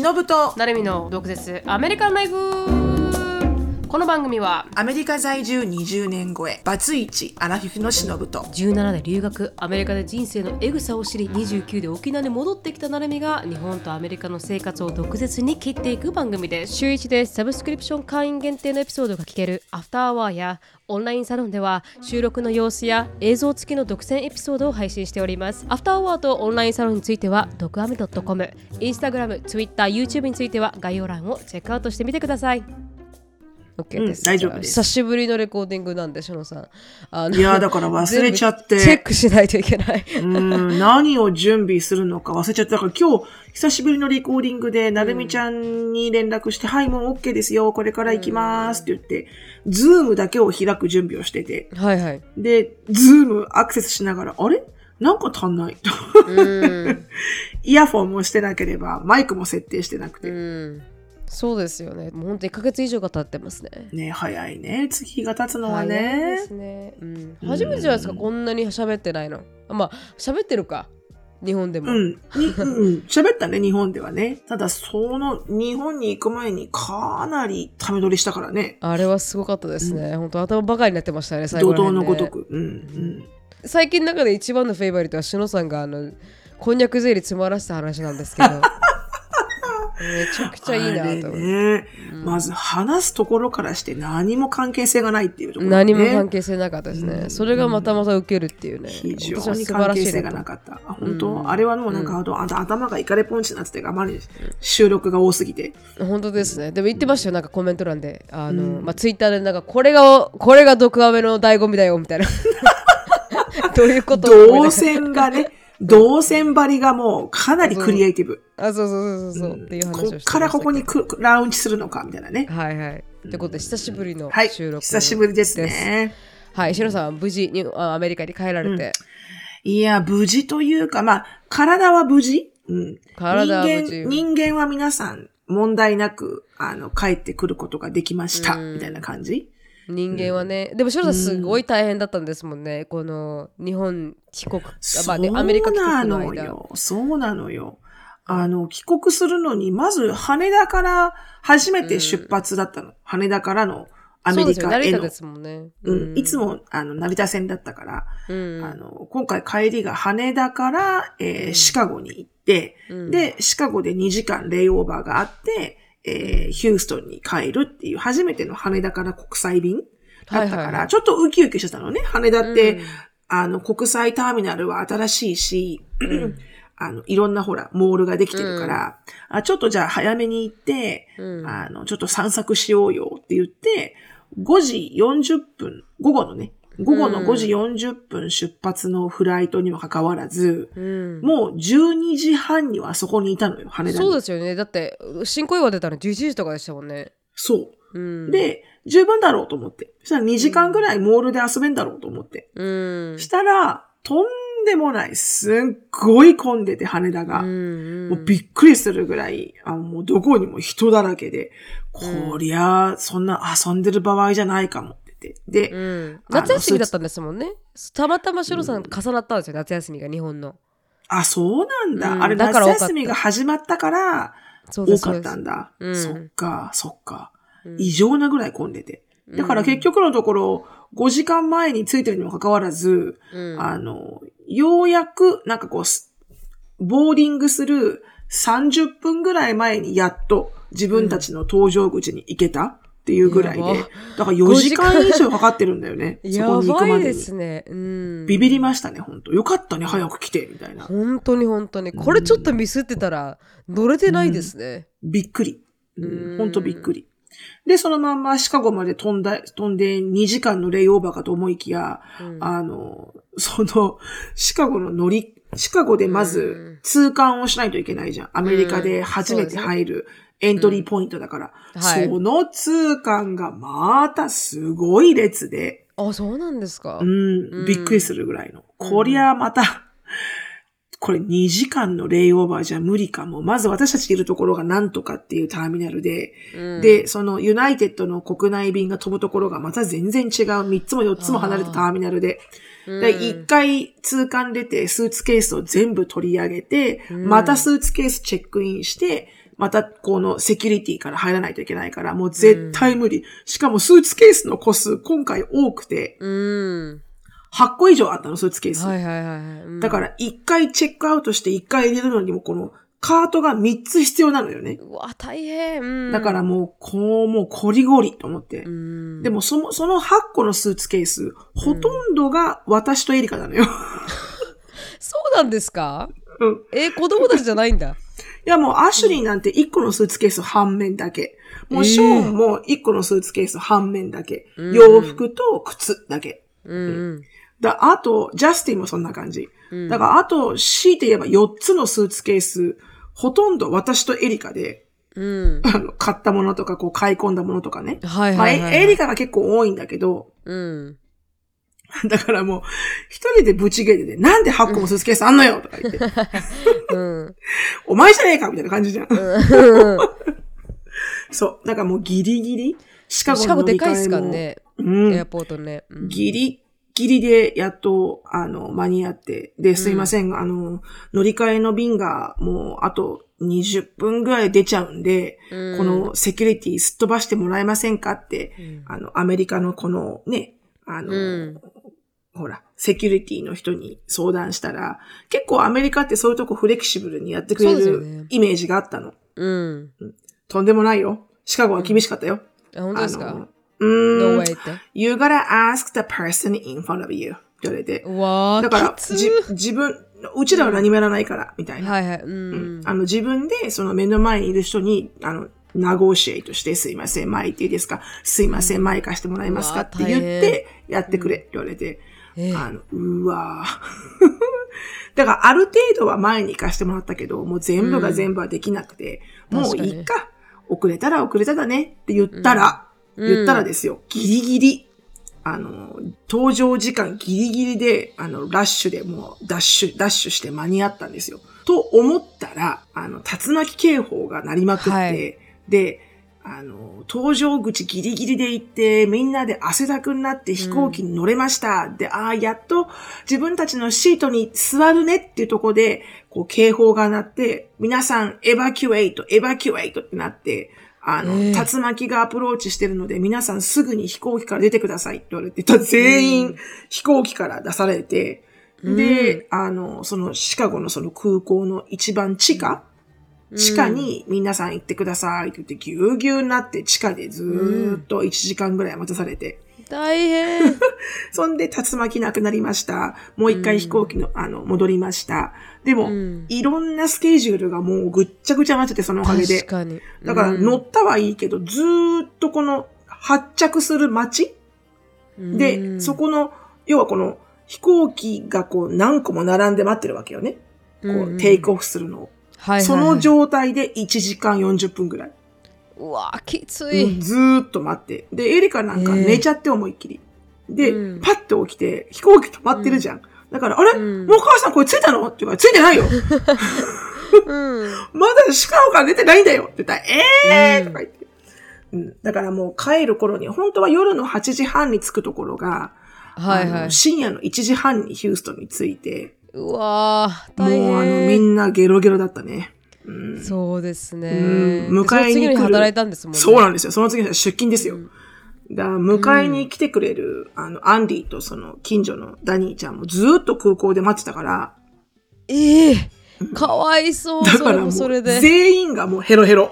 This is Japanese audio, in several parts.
忍と。成美の毒舌。アメリカンライフ。この番組はアメリカ在住20年超えバツイチアラフィフのしのぶと17で留学アメリカで人生のエグさを知り29で沖縄に戻ってきたなるみが日本とアメリカの生活を毒舌に切っていく番組です週1でサブスクリプション会員限定のエピソードが聞けるアフターアワーやオンラインサロンでは収録の様子や映像付きの独占エピソードを配信しております。アフターアワーとオンラインサロンについては、ドクアメ .com、インスタグラム、ツイッター、YouTube については概要欄を check out してみてください。OK です、うん大丈夫です久しぶりのレコーディングなんで、しのさん。あのいやだから忘れちゃって チェックしないといけない。うん何を準備するのか忘れちゃっただから今日久しぶりのレコーディングでなるみちゃんに連絡して、はいもう OK ですよこれから行きますって言って、ズームだけを開く準備をしててはいはい。でズームアクセスしながらあれ？なんか足んないうん。イヤフォンもしてなければマイクも設定してなくて、うん。そうですよね。もう本当1ヶ月以上が経ってますね。ね早いね月が経つのはねですね。うん。初めてじゃないですか、こんなに喋ってないの。あまあ、喋ってるか。日本でも。うん。にうんうん。喋ったね、日本ではね。ただ、その、日本に行く前にかなりため撮りしたからね。あれはすごかったですね。本当頭バカになってましたね、最怒涛後ら辺ねのごとく。うん。うん。最近の中で一番のフェイバリットはしのさんがあのこんにゃくゼリー詰まらせた話なんですけど めちゃくちゃいいなと思って、ね、まず話すところからして何も関係性がないっていうところ、ね。何も関係性なかったですね、それがまたまた受けるっていうね。非常に関係性がなかった。あ本当、あれはもうなんか、あとあと頭がイカレポンチになってて、あまり収録が多すぎて。本当ですね。でも言ってましたよなんかコメント欄で。あの、まあ、ツイッターでなんかこれがこれが毒アメの醍醐味だよみたいな。どういうこと？動線がね、動線張りがもうかなりクリエイティブ。あそうそうそうそうそう、っていう話をしてましたこっからここにくラウンジするのかみたいなね。はいはいってことで久しぶりのはい。収録久しぶりですね。はい、シロさんは無事にあアメリカに帰られて、いや、無事というか、まあ、体は無事？うん。体は無事人間、人間は皆さん問題なく、あの、帰ってくることができました。みたいな感じ？人間はね、でもシロさんすごい大変だったんですもんね、この日本帰国、あまあね、アメリカ帰そうな国の間。そうなのよ。あの、帰国するのに、まず羽田から初めて出発だったの。羽田からのアメリカへの。成田で。すもんね。うん、いつも、あの、成田線だったから、うん、あの、今回帰りが羽田から、えーシカゴに行って、うん。で、シカゴで2時間レイオーバーがあって、えーヒューストンに帰るっていう初めての羽田から国際便だったから、はいはいはい。ちょっとウキウキしてたのね。羽田って、うん。あの、国際ターミナルは新しいし、あの、いろんなほら、モールができてるから、あちょっとじゃあ早めに行って、うん。あの、ちょっと散策しようよって言って、5時40分、午後のね、午後の5時40分出発のフライトにもかかわらず、うんもう12時半にはそこにいたのよ、羽田に。そうですよね。だって、新小岩出たの11時とかでしたもんね。そう。うん、で、十分だろうと思って。そしたら2時間ぐらいモールで遊べんだろうと思って。うん。したら、とんでもない、すっごい混んでて、羽田が。うんもうびっくりするぐらい、あもうどこにも人だらけで、こりゃ、そんな遊んでる場合じゃないかも。で、うん、夏休みだったんですもんね。たまたまシロさん重なったんですよ、夏休みが日本の。あ、そうなんだ。うんあれ、夏休みが始まったから、多かったんだ。そっか、そっか。うん異常なぐらい混んでて。だから結局のところ、5時間前に着いてるにもかかわらず、うんあの、ようやく、なんかこうす、ボーディングする30分ぐらい前にやっと自分たちの搭乗口に行けたっていうぐらいで、だから4時間以上かかってるんだよね。そ やこに行くまでに。ですね。うん。ビビりましたね、本当よかったね、早く来て、みたいな。本当に本当に。これちょっとミスってたら乗れてないですね。びっくり。ううんん、本当びっくり。で、そのまんまシカゴまで飛んだ、飛んで2時間のレイオーバーかと思いきや、うんあの、その、シカゴの乗り、シカゴでまうんず通関をしないといけないじゃん。アメリカで初めて入るエントリーポイントだから。うんはい。その通関がまたすごい列で、あ、そうなんですか。うん、びっくりするぐらいの。こりゃまた、これ2時間のレイオーバーじゃ無理かも。まず私たちいるところがなんとかっていうターミナルで、うん、で、そのユナイテッドの国内便が飛ぶところがまた全然違う。3つも4つも離れたターミナルで、うん。で、一回通関出てスーツケースを全部取り上げて、うん。またスーツケースチェックインして、またこのセキュリティから入らないといけないから、もう絶対無理。しかもスーツケースの個数今回多くて、うん。8個以上あったの、スーツケース。はいはいはいはい。うんだから1回チェックアウトして1回入れるのにもこのカートが3つ必要なのよね。うわ、大変。うんだからもう、こう、もう、こりごりと思って。うん。でも、その、その8個のスーツケース、ほとんどが私とエリカなのよ。そうなんですか？うん。え、子供たちじゃないんだ。いや、もう、アシュリーなんて1個のスーツケース半面だけ。もう、えーショーンも1個のスーツケース半面だけ。うん洋服と靴だけ。うんだあと、ジャスティンもそんな感じ。うん。だから、あと、強いて言えば4つのスーツケース、ほとんど私とエリカで、うん。あの、買ったものとか、こう、買い込んだものとかね。まあ、はいはいはい。エエリカが結構多いんだけど、うん。だからもう、一人でブチゲで、なんで8個もスーツケースあんのよとか言って、うん。お前じゃねえかみたいな感じじゃん。うん そう。だからもうギリギリ、シカゴシカゴでかいっすからね。うんエアポートね。うんギリギリでやっと、あの、間に合って。で、すいませんが、あの、乗り換えの便がもうあと20分ぐらい出ちゃうんで、うんこのセキュリティすっ飛ばしてもらえませんかって、うんあの、アメリカのこのね、あの、うんほら、セキュリティの人に相談したら、結構アメリカってそういうとこフレキシブルにやってくれるねイメージがあったの。うん。とんでもないよ。シカゴは厳しかったよ。あ、本当ですか？うん。You gotta ask the person in front of you. って言われて。うわー、だからじ、自分、うちらは何もやらないから、みたいな。はいはい。ううんん。あの、自分で、その目の前にいる人に、あの、ナゴシエイトして、すいません、前行っていいですか？すいません、前貸してもらえますか？って言って、やってくれ、って言われて。えあの、うわぁ だから、ある程度は前に行かしてもらったけど、もう全部が全部はできなくて、うんもういいか。遅れたら遅れただねって言ったら、うん。言ったらですよ、ギリギリ、あの、登場時間ギリギリで、あの、ラッシュでもうダッシュ、ダッシュして間に合ったんですよ。と思ったら、あの、竜巻警報が鳴りまくって、はいで、あの、搭乗口ギリギリで行って、みんなで汗だくになって飛行機に乗れました。で、ああ、やっと自分たちのシートに座るねっていうところで、こう、警報が鳴って、皆さん、 evacuate、evacuate ってなって、あの、ええ。竜巻がアプローチしてるので、皆さんすぐに飛行機から出てくださいって言われて、全員飛行機から出されて、で、あの、そのシカゴのその空港の一番地下、地下に皆さん行ってくださいって言ってぎゅうぎゅうになって地下でずーっと1時間ぐらい待たされて、大変。そんで竜巻なくなりました。もう一回飛行機の、あの、戻りました。でも、うんいろんなスケジュールがもうぐっちゃぐちゃになっちゃって、そのおかげで確。かに。だからうん乗ったはいいけど、ずーっとこの発着する街で、うんそこの、要はこの飛行機がこう何個も並んで待ってるわけよね。こうんう、テイクオフするのを。はいはいはいその状態で1時間40分ぐらい。うわきつうんい。ずーっと待って。で、エリカなんかええ寝ちゃって思いっきり。で、うんパッと起きて、飛行機止まってるじゃん。だから、あれ、うんもうお母さんこれ着いたの？って言うから、着いてないよ。うん。まだシカゴから出てないんだよって言ったら、ええーうんとか言って。うん。だからもう帰る頃に、本当は夜の8時半に着くところが、はいはい。深夜の1時半にヒューストンに着いて、うわーもう大変。あの、みんなゲロゲロだったね。うん。そうですね。うん迎えに来る働いたんですもんね。そうなんですよ。その次の日は出勤ですよ。だから迎えに来てくれる、あの、アンディとその近所のダニーちゃんもずーっと空港で待ってたから、ええかわいそう。だからそれで。全員がもうヘロヘロ。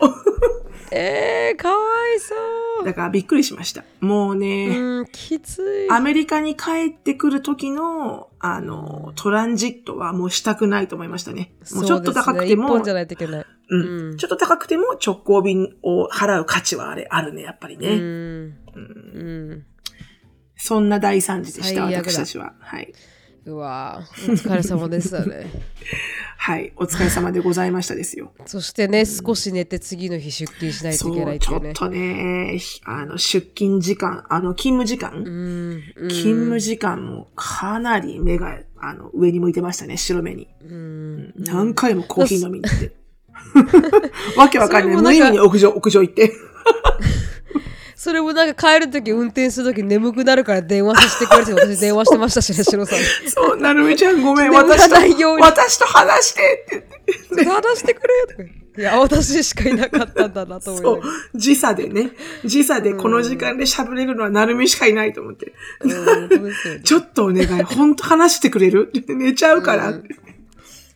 ええかわいそう。だからびっくりしました。もうね、うん、きつい。アメリカに帰ってくる時の、あの、トランジットはもうしたくないと思いましたね。もうちょっと高くても、じゃないといけない。うんうんちょっと高くても直行便を払う価値はあれ、あるね、やっぱりね。うん。うんうん。そんな大惨事でした、私たちは。はい。うわお疲れ様でしたね。はい。お疲れ様でございましたですよ。そしてね、少し寝て次の日出勤しないとそ、いけないうっていうね。ちょっとね、ひあの、出勤時間、あの、勤務時間、勤務時間もかなり目が、あの、上に向いてましたね、白目に。うん。何回もコーヒー飲みに行って。わけわかんない。無意味に屋上、屋上行って。それもなんか帰るとき運転するとき眠くなるから電話させてくれって私電話してましたしね、シロさんに。そう、なるみちゃんごめん、私と、私と話してって言って。話してくれよとか。いや、私しかいなかったんだなと思いなそう時差でね。時差でこの時間で喋れるのはなるみしかいないと思って。ちょっとお願い、本当話してくれる？寝ちゃうからって。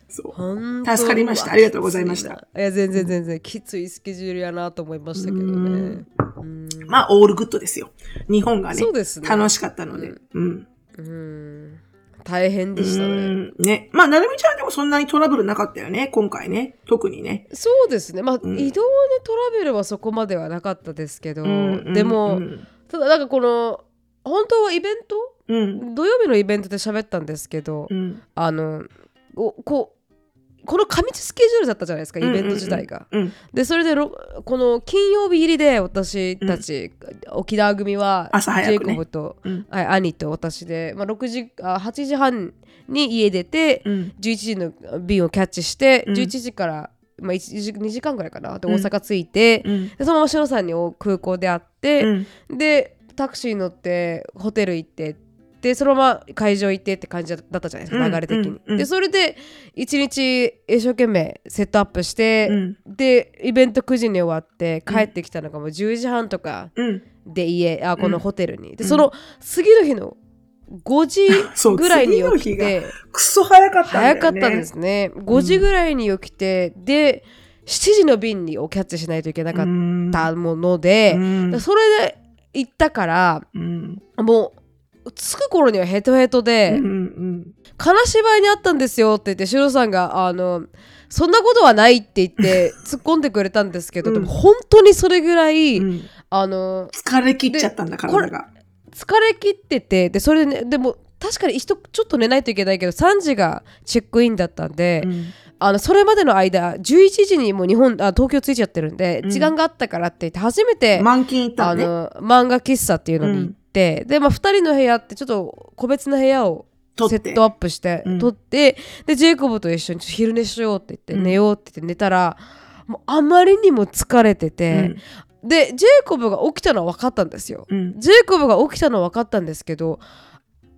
そう。助かりましたありがとうございましたいや、全然全然、きついスケジュールやなと思いましたけどね。うんまあ、オールグッドですよ。日本がね。そうですね楽しかったので。うん。うん。大変でしたうね。んね。まあ、なるみちゃんでもそんなにトラブルなかったよね。今回ね。特にね。そうですね。まあ、ん移動でトラベルはそこまではなかったですけど、うんでも、うんただなんかこの、本当はイベント？うん。土曜日のイベントで喋ったんですけど、うん。あの、おこう、この過密スケジュールだったじゃないですか、イベント自体が。うん。で、それでろ、この金曜日入りで私たち、沖縄組は、朝早くねジェイコブと、うんはい兄と私で、まあ、6時あ8時半に家出て、うん。11時の便をキャッチして、うん11時から、まあ、1時2時間ぐらいかなでうん大阪着いて、うん。でそのまま篠さんにお空港で会って、うん。でタクシー乗ってホテル行ってでそのまま会場行ってって感じだったじゃないですか、うん流れ的に、うんうん。でそれで一日一生懸命セットアップして、うん。でイベント9時に終わって帰ってきたのがもう10時半とかうん。で家あこのホテルに、でうん。その次の日の5時 ぐらいに起きてくそ早かったね。早かったんですね。5時ぐらいに起きて、で7時の便にをキャッチしないといけなかったもので、それで行ったからうん。もう着く頃にはヘトヘトで、うんうん。金縛りにあったんですよって言ってシロさんがあのそんなことはないって言って 突っ込んでくれたんですけど、うん。でも本当にそれぐらい、うん。あの疲れ切っちゃったんだ、これ体が。疲れ切っててでそれで、ね、でも確かに人ちょっと寝ないといけないけど3時がチェックインだったんで、うん。あのそれまでの間11時にもう日本あ東京着いちゃってるんで、うん。時間があったからって言って初めて、漫画喫茶っていうのに行って、で、まあ、2人の部屋ってちょっと個別の部屋をセットアップしてうん取って、でジェイコブと一緒に昼寝しようって言って、うん寝ようって言って寝たらもうあまりにも疲れてて、でジェイコブが起きたのは分かったんですよ。うん。ジェイコブが起きたのは分かったんですけど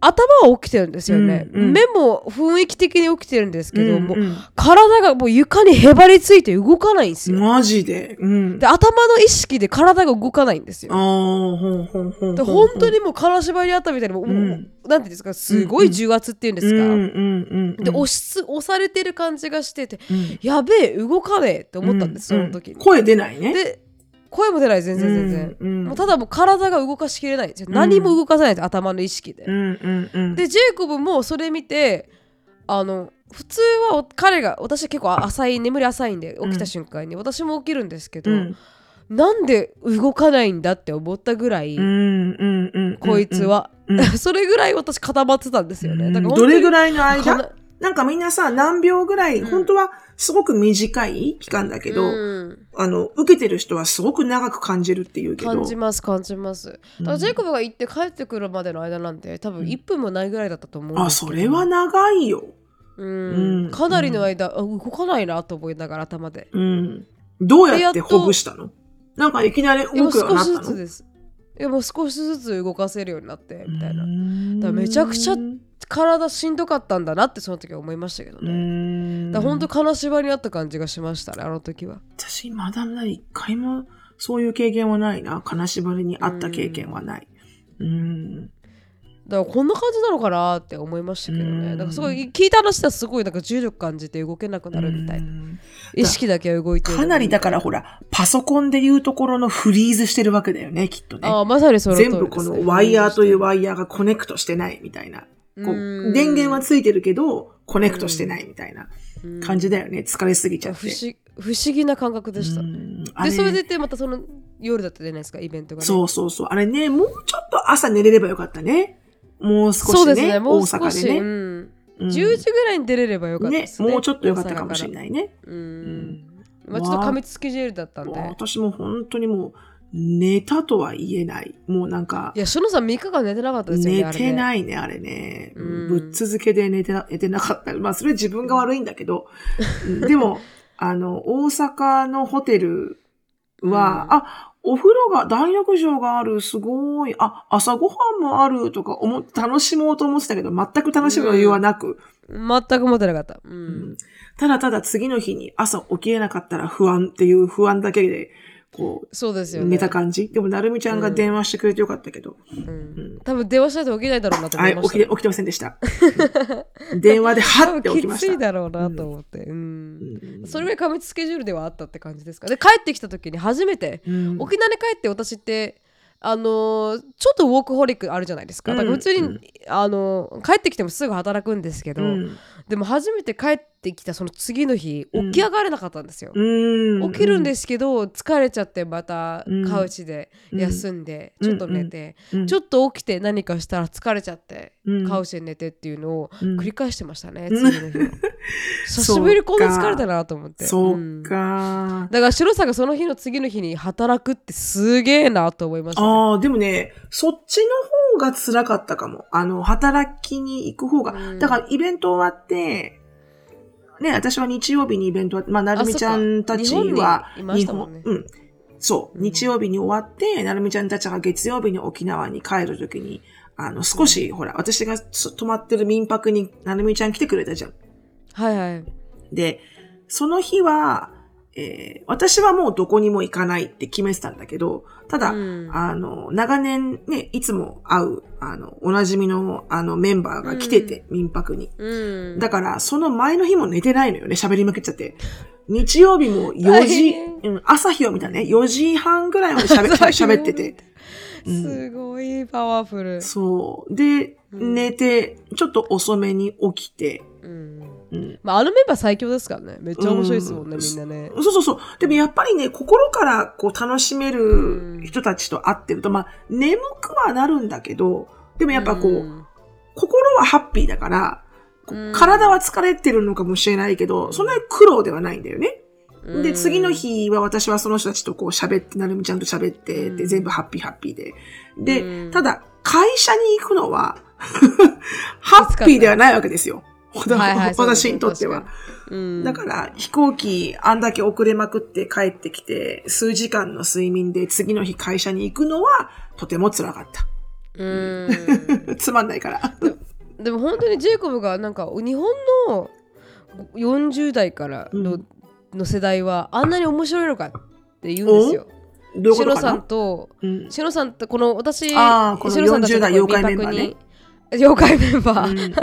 頭は起きてるんですよね、うんうん目も雰囲気的に起きてるんですけど、うんもう体がもう床にへばりついて動かないんですよ。マジで？うん。で頭の意識で体が動かないんですよあ。あ、ほんほんほん。で本当にもう金縛りにあったみたいにもう、うんなんていうんですかすごい重圧っていうんですか、うんうんうんうん。で押しつ押されてる感じがしててうんやべえ動かねえって思ったんです、うその時に。声出ないね。で声も出ない全然全然、うん。うんもうただもう体が動かしきれない。何も動かさないんです頭の意識で。うんうんうん。でジェイコブもそれ見てあの普通はお彼が私結構浅い眠り浅いんで起きた瞬間に、私も起きるんですけど、うん。なんで動かないんだって思ったぐらい、うんうんうん。こいつは、うんうん。それぐらい私固まってたんですよね。だからどれぐらいの間？なんかみんなさ、何秒ぐらい、本当はすごく短い期間だけど、あの、受けてる人はすごく長く感じるっていうけど。感じます感じます。だからジェイコブが行って帰ってくるまでの間なんて多分1分もないぐらいだったと思うんあ、それは長いよ。うんうんかなりの間、あ動かないなと思いながら頭で。うん。どうやってほぐしたの？なんかいきなり動くようにな少ったの？しずつです。いやもう少しずつ動かせるようになってみたいな。なだめちゃくちゃ体しんどかったんだなってその時は思いましたけどうね。ん。だ本当金縛りにあった感じがしましたねあの時は。私、まだまだ一回もそういう経験はないな。金縛りにあった経験はない。うん。だからこんな感じなのかなって思いましたけどうんね。なんかすごい聞いた話ではすごいなんか重力感じて動けなくなるみたいな。うん意識だけは動いてる。かなりだからほら、パソコンでいうところのフリーズしてるわけだよね、きっとね。ああまさにそのね。全部このワイヤーというワイヤーが connect してないみたいな。こううん電源はついてるけど、 connect してないみたいなうん感じだよね。疲れすぎちゃって。不思不思議な感覚でした。でそれでいてまたその夜だったじゃないですかイベントが、ね、そうそうそう。あれね、もうちょっと朝寝れればよかったね。もう少しね。そうですねもう少し、大阪でね。うんうん10時ぐらいに出れればよかったねですねもうちょっとよかったかもしれいないね。うん、まあ、ちょっと過密スケジュールだったんで私も本当にもう、寝たとは言えない。もうなんかい、やしのさん3日間寝てなかったですよね寝ていないね、あれね。うんぶっ続けで寝てな寝てなかった。まあ、それ自分が悪いんだけど。でも、あの、大阪のホテルは、うんあ、お風呂が、大浴場がある、すごい、あ、朝ごはんもあるとか思っ楽しもうと思ってたけど、全く楽しむ余裕はなく、全く持ってなかった。う。うんんただただ次の日に朝起きれなかったら不安っていう不安だけで、こう、そうですよね。寝た感じ？でも、なるみちゃんが電話してくれてよかったけど、うん多分電話しないと起きないだろうなと思はいい、ましたね、起きて、起きてませんでした。うん 電話ではって起きましたきつい。だろうなと思って。うん。うんそれぐらい過密スケジュールではあったって感じですか。で、帰ってきた時に初めて、うん沖縄に帰って私って、あのーちょっとウォークホリックあるじゃないですか。だから普通に、うんあのー帰ってきてもすぐ働くんですけど、うんでも初めて帰ってきたその次の日、うん。起き上がれなかったんですよ。うん。起きるんですけど疲れちゃってまたうん。カウチで休んで、うん。ちょっと寝て、うん。ちょっと起きて何かしたら疲れちゃって、うん。カウチで寝てっていうのをうん。繰り返してましたね、うん。次の日は。久しぶりにこんな疲れたなと思って。そうん。か。だから白さんがその日の次の日に働くってすげえなと思いました、ね、ああ、でもね、そっちの方が辛かったかも。あの、働きに行く方が。うん。だから、イベント終わって、ね、私は日曜日にイベントまあ、なるみちゃんたちは日本ねうん。そう。うん日曜日に終わって、なるみちゃんたちが月曜日に沖縄に帰るときに、あの、少し、ほら、私がそ泊まってる民泊になるみちゃん来てくれたじゃん。はいはいで、その日は、えー私はもうどこにも行かないって決めてたんだけど、ただ、うん。あの、長年ね、いつも会う、あの、おなじみの、あの、メンバーが来てて、民泊に。うん。だから、その前の日も寝てないのよね、喋りまくっちゃって。日曜日も4大時変、うん、朝日を見たね、4時半ぐらいまで喋ってて。うん。すごいパワフル、そう。で、うん。寝て、ちょっと遅めに起きて、うんうん。まあ、あのメンバー最強ですからね。めっちゃ面白いですもんね、うん。みんなね。そうそうそう。でもやっぱりね、心からこう楽しめる人たちと会ってると、まあ、眠くはなるんだけど、でもやっぱこう、ん。心はハッピーだから、体は疲れてるのかもしれないけど、そんなに苦労ではないんだよね。で、次の日は私はその人たちとこう喋って、なるみちゃんと喋って、うん。で、全部ハッピーハッピーで。で、うん。ただ、会社に行くのは、ハッピーではないわけですよ。私にとっては。うんだから、飛行機あんだけ遅れまくって帰ってきて、数時間の睡眠で次の日会社に行くのは、とても辛かっうんた。つまんないから。でも本当にジェイコブがなんか日本の40代からの,、うんの世代はあんなに面白いのかって言うんですよ。シロさんことうんシロさんってこの私シロさんたち40代の民泊に妖怪メンバー、うんうん。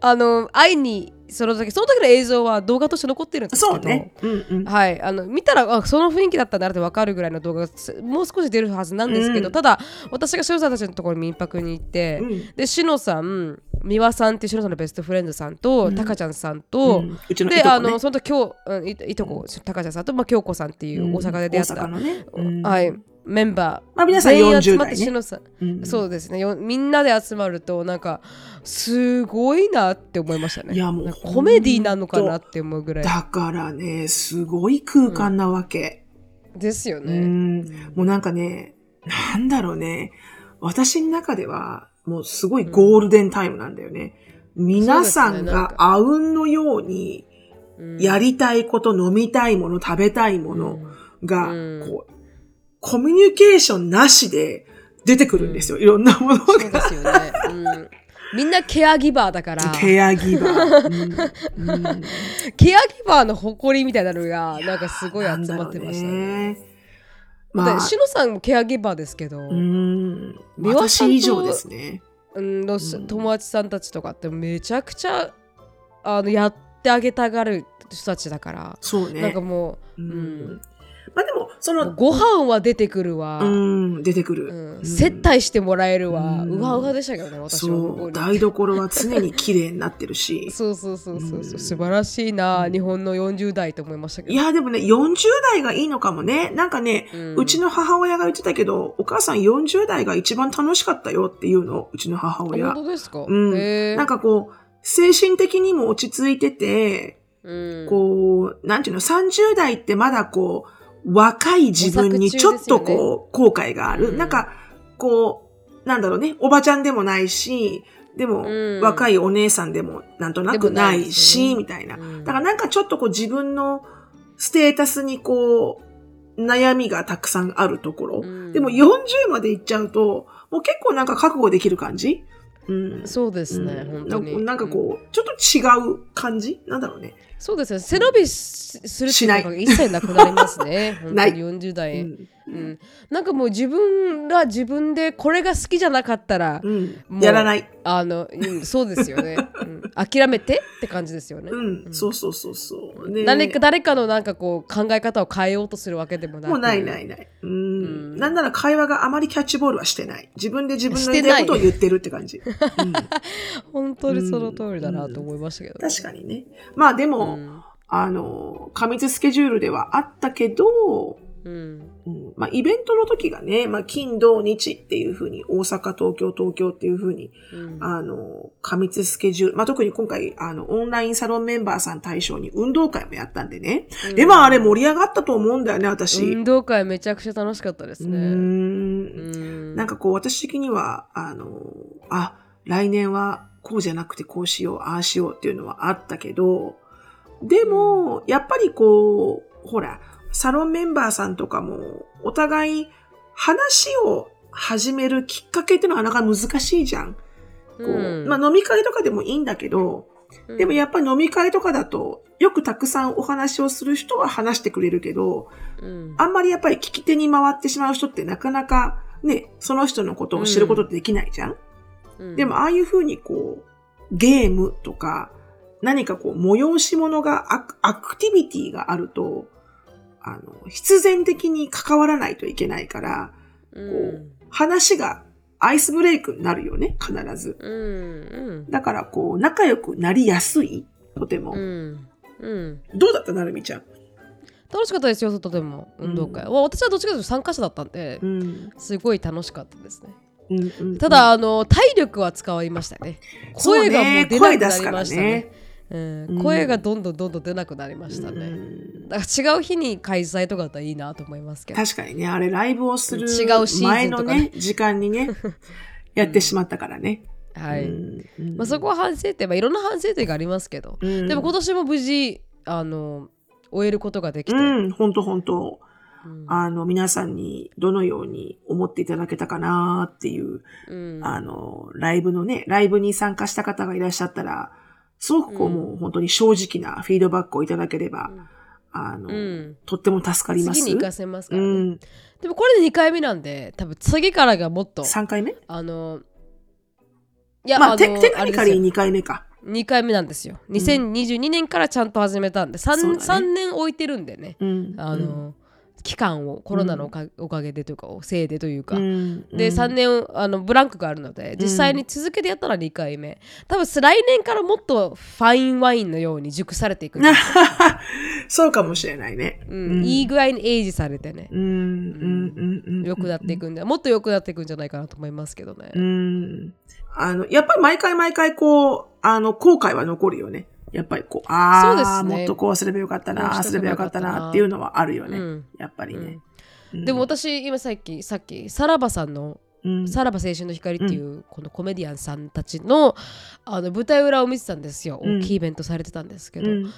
あの会いにその時その時の映像は動画として残ってるんですけど。ね。うんうん。はい、あの見たらあその雰囲気だったんだなって分かるぐらいの動画がすもう少し出るはずなんですけど、うん。ただ私がシロさんたちのところに民泊に行って、うん。でしのさん美輪さんっていうしのさんのベストフレンドさんと、うん。たかちゃんさんと、うん。で、ね。あのその時今日、うん、いいとこたかちゃんさんと、まあ、京子さんっていう大阪で出会った、ね。うん。はい、メンバー、まあ皆さん全員集40まっ代ね。うん。そうですね。よみんなで集まるとなんかすごいなって思いましたね。いやもうコメディなのかなって思うぐらい。だからね、すごい空間なわけ。うですよね、ん。もうなんかね、なんだろうね。私の中では、もうすごいゴールデンタイムなんだよね。皆さんがあうんのように、うん。やりたいこと、飲みたいもの、食べたいものが、うん。こう、コミュニケーションなしで出てくるんですよ。いろんなものそうでが。すよね、うん、みんなケアギバーだからケアギバー。うんうんケアギバーの誇りみたいなのがなんかすごい集まってましたね。ね。まあ、まあ、シノさんもケアギバーですけど、うん。美輪以上ですね。うんのうん友達さんたちとかってめちゃくちゃあのやってあげたがる人たちだから、そうね。なんかもう、ううんん。まあでも、その、ご飯は出てくるわ、うん、出てくる。うん。うん。接待してもらえるわ、ううんわうわでしたけどね私う、台所は常に綺麗になってるし。そうそうそうそうそう、うん。素晴らしいな、日本の40代と思いましたけど。いや、でもね、40代がいいのかもね。なんかね、うちの母親が言ってたけど、お母さん40代が一番楽しかったよっていうの、うちの母あ親。本。当ですか、うん。なんかこう、精神的にも落ち着いてて、うん。こう、なんていうの、30代ってまだこう、若い自分にちょっとこう、後悔がある。うん。なんか、こう、なんだろうね、おばちゃんでもないし、でも、うん。若いお姉さんでもなんとなくないし、みたいな。うん。だからなんかちょっとこう自分のステータスにこう、悩みがたくさんあるところ。うん。でも40まで行っちゃうと、もう結構なんか覚悟できる感じうん。そうですね、うん本当に。ななんかうんこう、ちょっと違う感じ？なんだろうね。そうですね。背伸びしするってしないいうのが一切なくなりますね。本 ない当に40う代。ん。うん、なんかもう自分が自分でこれが好きじゃなかったら、うんやらない。あの、うん、そうですよね、うん。諦めてって感じですよね。うん。そうそうそうそう。ね誰か誰かのなんかこう考え方を変えようとするわけでもなくもうないないない。うん。うんなんなら会話があまりキャッチボールはしてない。自分で自分の言いたいことを言ってるって感じ。うん、本当にその通りだなと思いましたけど、確かにね。まあでうも、んあの、過密スケジュールではあったけど、うん。うん。まあ、イベントの時がね、まあ、金、土、日っていう風に、大阪、東京、東京っていう風に、うん。あの、過密スケジュール、まあ、特に今回、あの、オンラインサロンメンバーさん対象に運動会もやったんでね。でもあれ盛り上がったと思うんだよね、私。運動会めちゃくちゃ楽しかったですうね。ん。うん。なんかこう、私的には、あの、あ、来年はこうじゃなくてこうしよう、ああしようっていうのはあったけど、でも、やっぱりこう、ほら、サロンメンバーさんとかも、お互い話を始めるきっかけってのはなかなか難しいじゃん。こううん。まあ飲み会とかでもいいんだけど、でもやっぱり飲み会とかだと、よくたくさんお話をする人は話してくれるけど、うん。あんまりやっぱり聞き手に回ってしまう人ってなかなかね、その人のことを知ることってできないじゃん、うん。でもああいうふうにこう、ゲームとか、何かこう、催し物がアク、アクティビティがあると、あの、必然的に関わらないといけないから、うん。話がアイスブレイクになるよね、必ず。うんだからこう、仲良くなりやすい、とても。うんうん。どうだったなるみちゃん？楽しかったですよとても運動会、うわ私はどっちかというと参加者だったんでうん。すごい楽しかったですね。うんうんただ、あの体力は使いましたね。声がもう出なくなりましたねうん。うん。声がどんどんどんどん出なくなりましたね、うん。だから違う日に開催とかだったらいいなと思いますけど。確かにね、あれライブをする前のねね、時間にね、やってしまったからね。はい、まあ、そこは反省点、まあ、いろんな反省点がありますけど、うん。でも今年も無事あの終えることができて、うん、本当本当。うん。あの、皆さんにどのように思っていただけたかなっていう、うん。あの、ライブのね、ライブに参加した方がいらっしゃったら、すごくこう、うん。もう本当に正直なフィードバックをいただければ、うん。あの、うん。とっても助かります。次に行かせますかうらね、ん。でもこれで2回目なんで多分次からがもっと3回目？あのいや、まあ、のテテクニカリー2回目か。2回目なんですよ。2022年からちゃんと始めたんで 3, そうだね。3年置いてるんでね。うん。あの、期間をコロナのおか,、おかげでというかせいでというか、うん、で3年あのブランクがあるので実際に続けてやったら2回目。多分来年からもっとファインワインのように熟されていく。そうかもしれないね。うん。いい具合にエイジされてね。うん、うん、うん、うん。良くなっていくんでもっと良くなっていくんじゃないかなと思いますけどね、うん。あの、やっぱり毎回毎回こう、あの、後悔は残るよね。やっぱりこう、ああ、ねもっとこうすればよかったな、ああすればよかったなっていうのはあるよね。うん。やっぱりね。うん。でも、私今さっきさっきさらばさんのうん、さらば青春の光っていうこのコメディアンさんたちのあの舞台裏を見てたんですよ、うん。大きいイベントされてたんですけど、うん、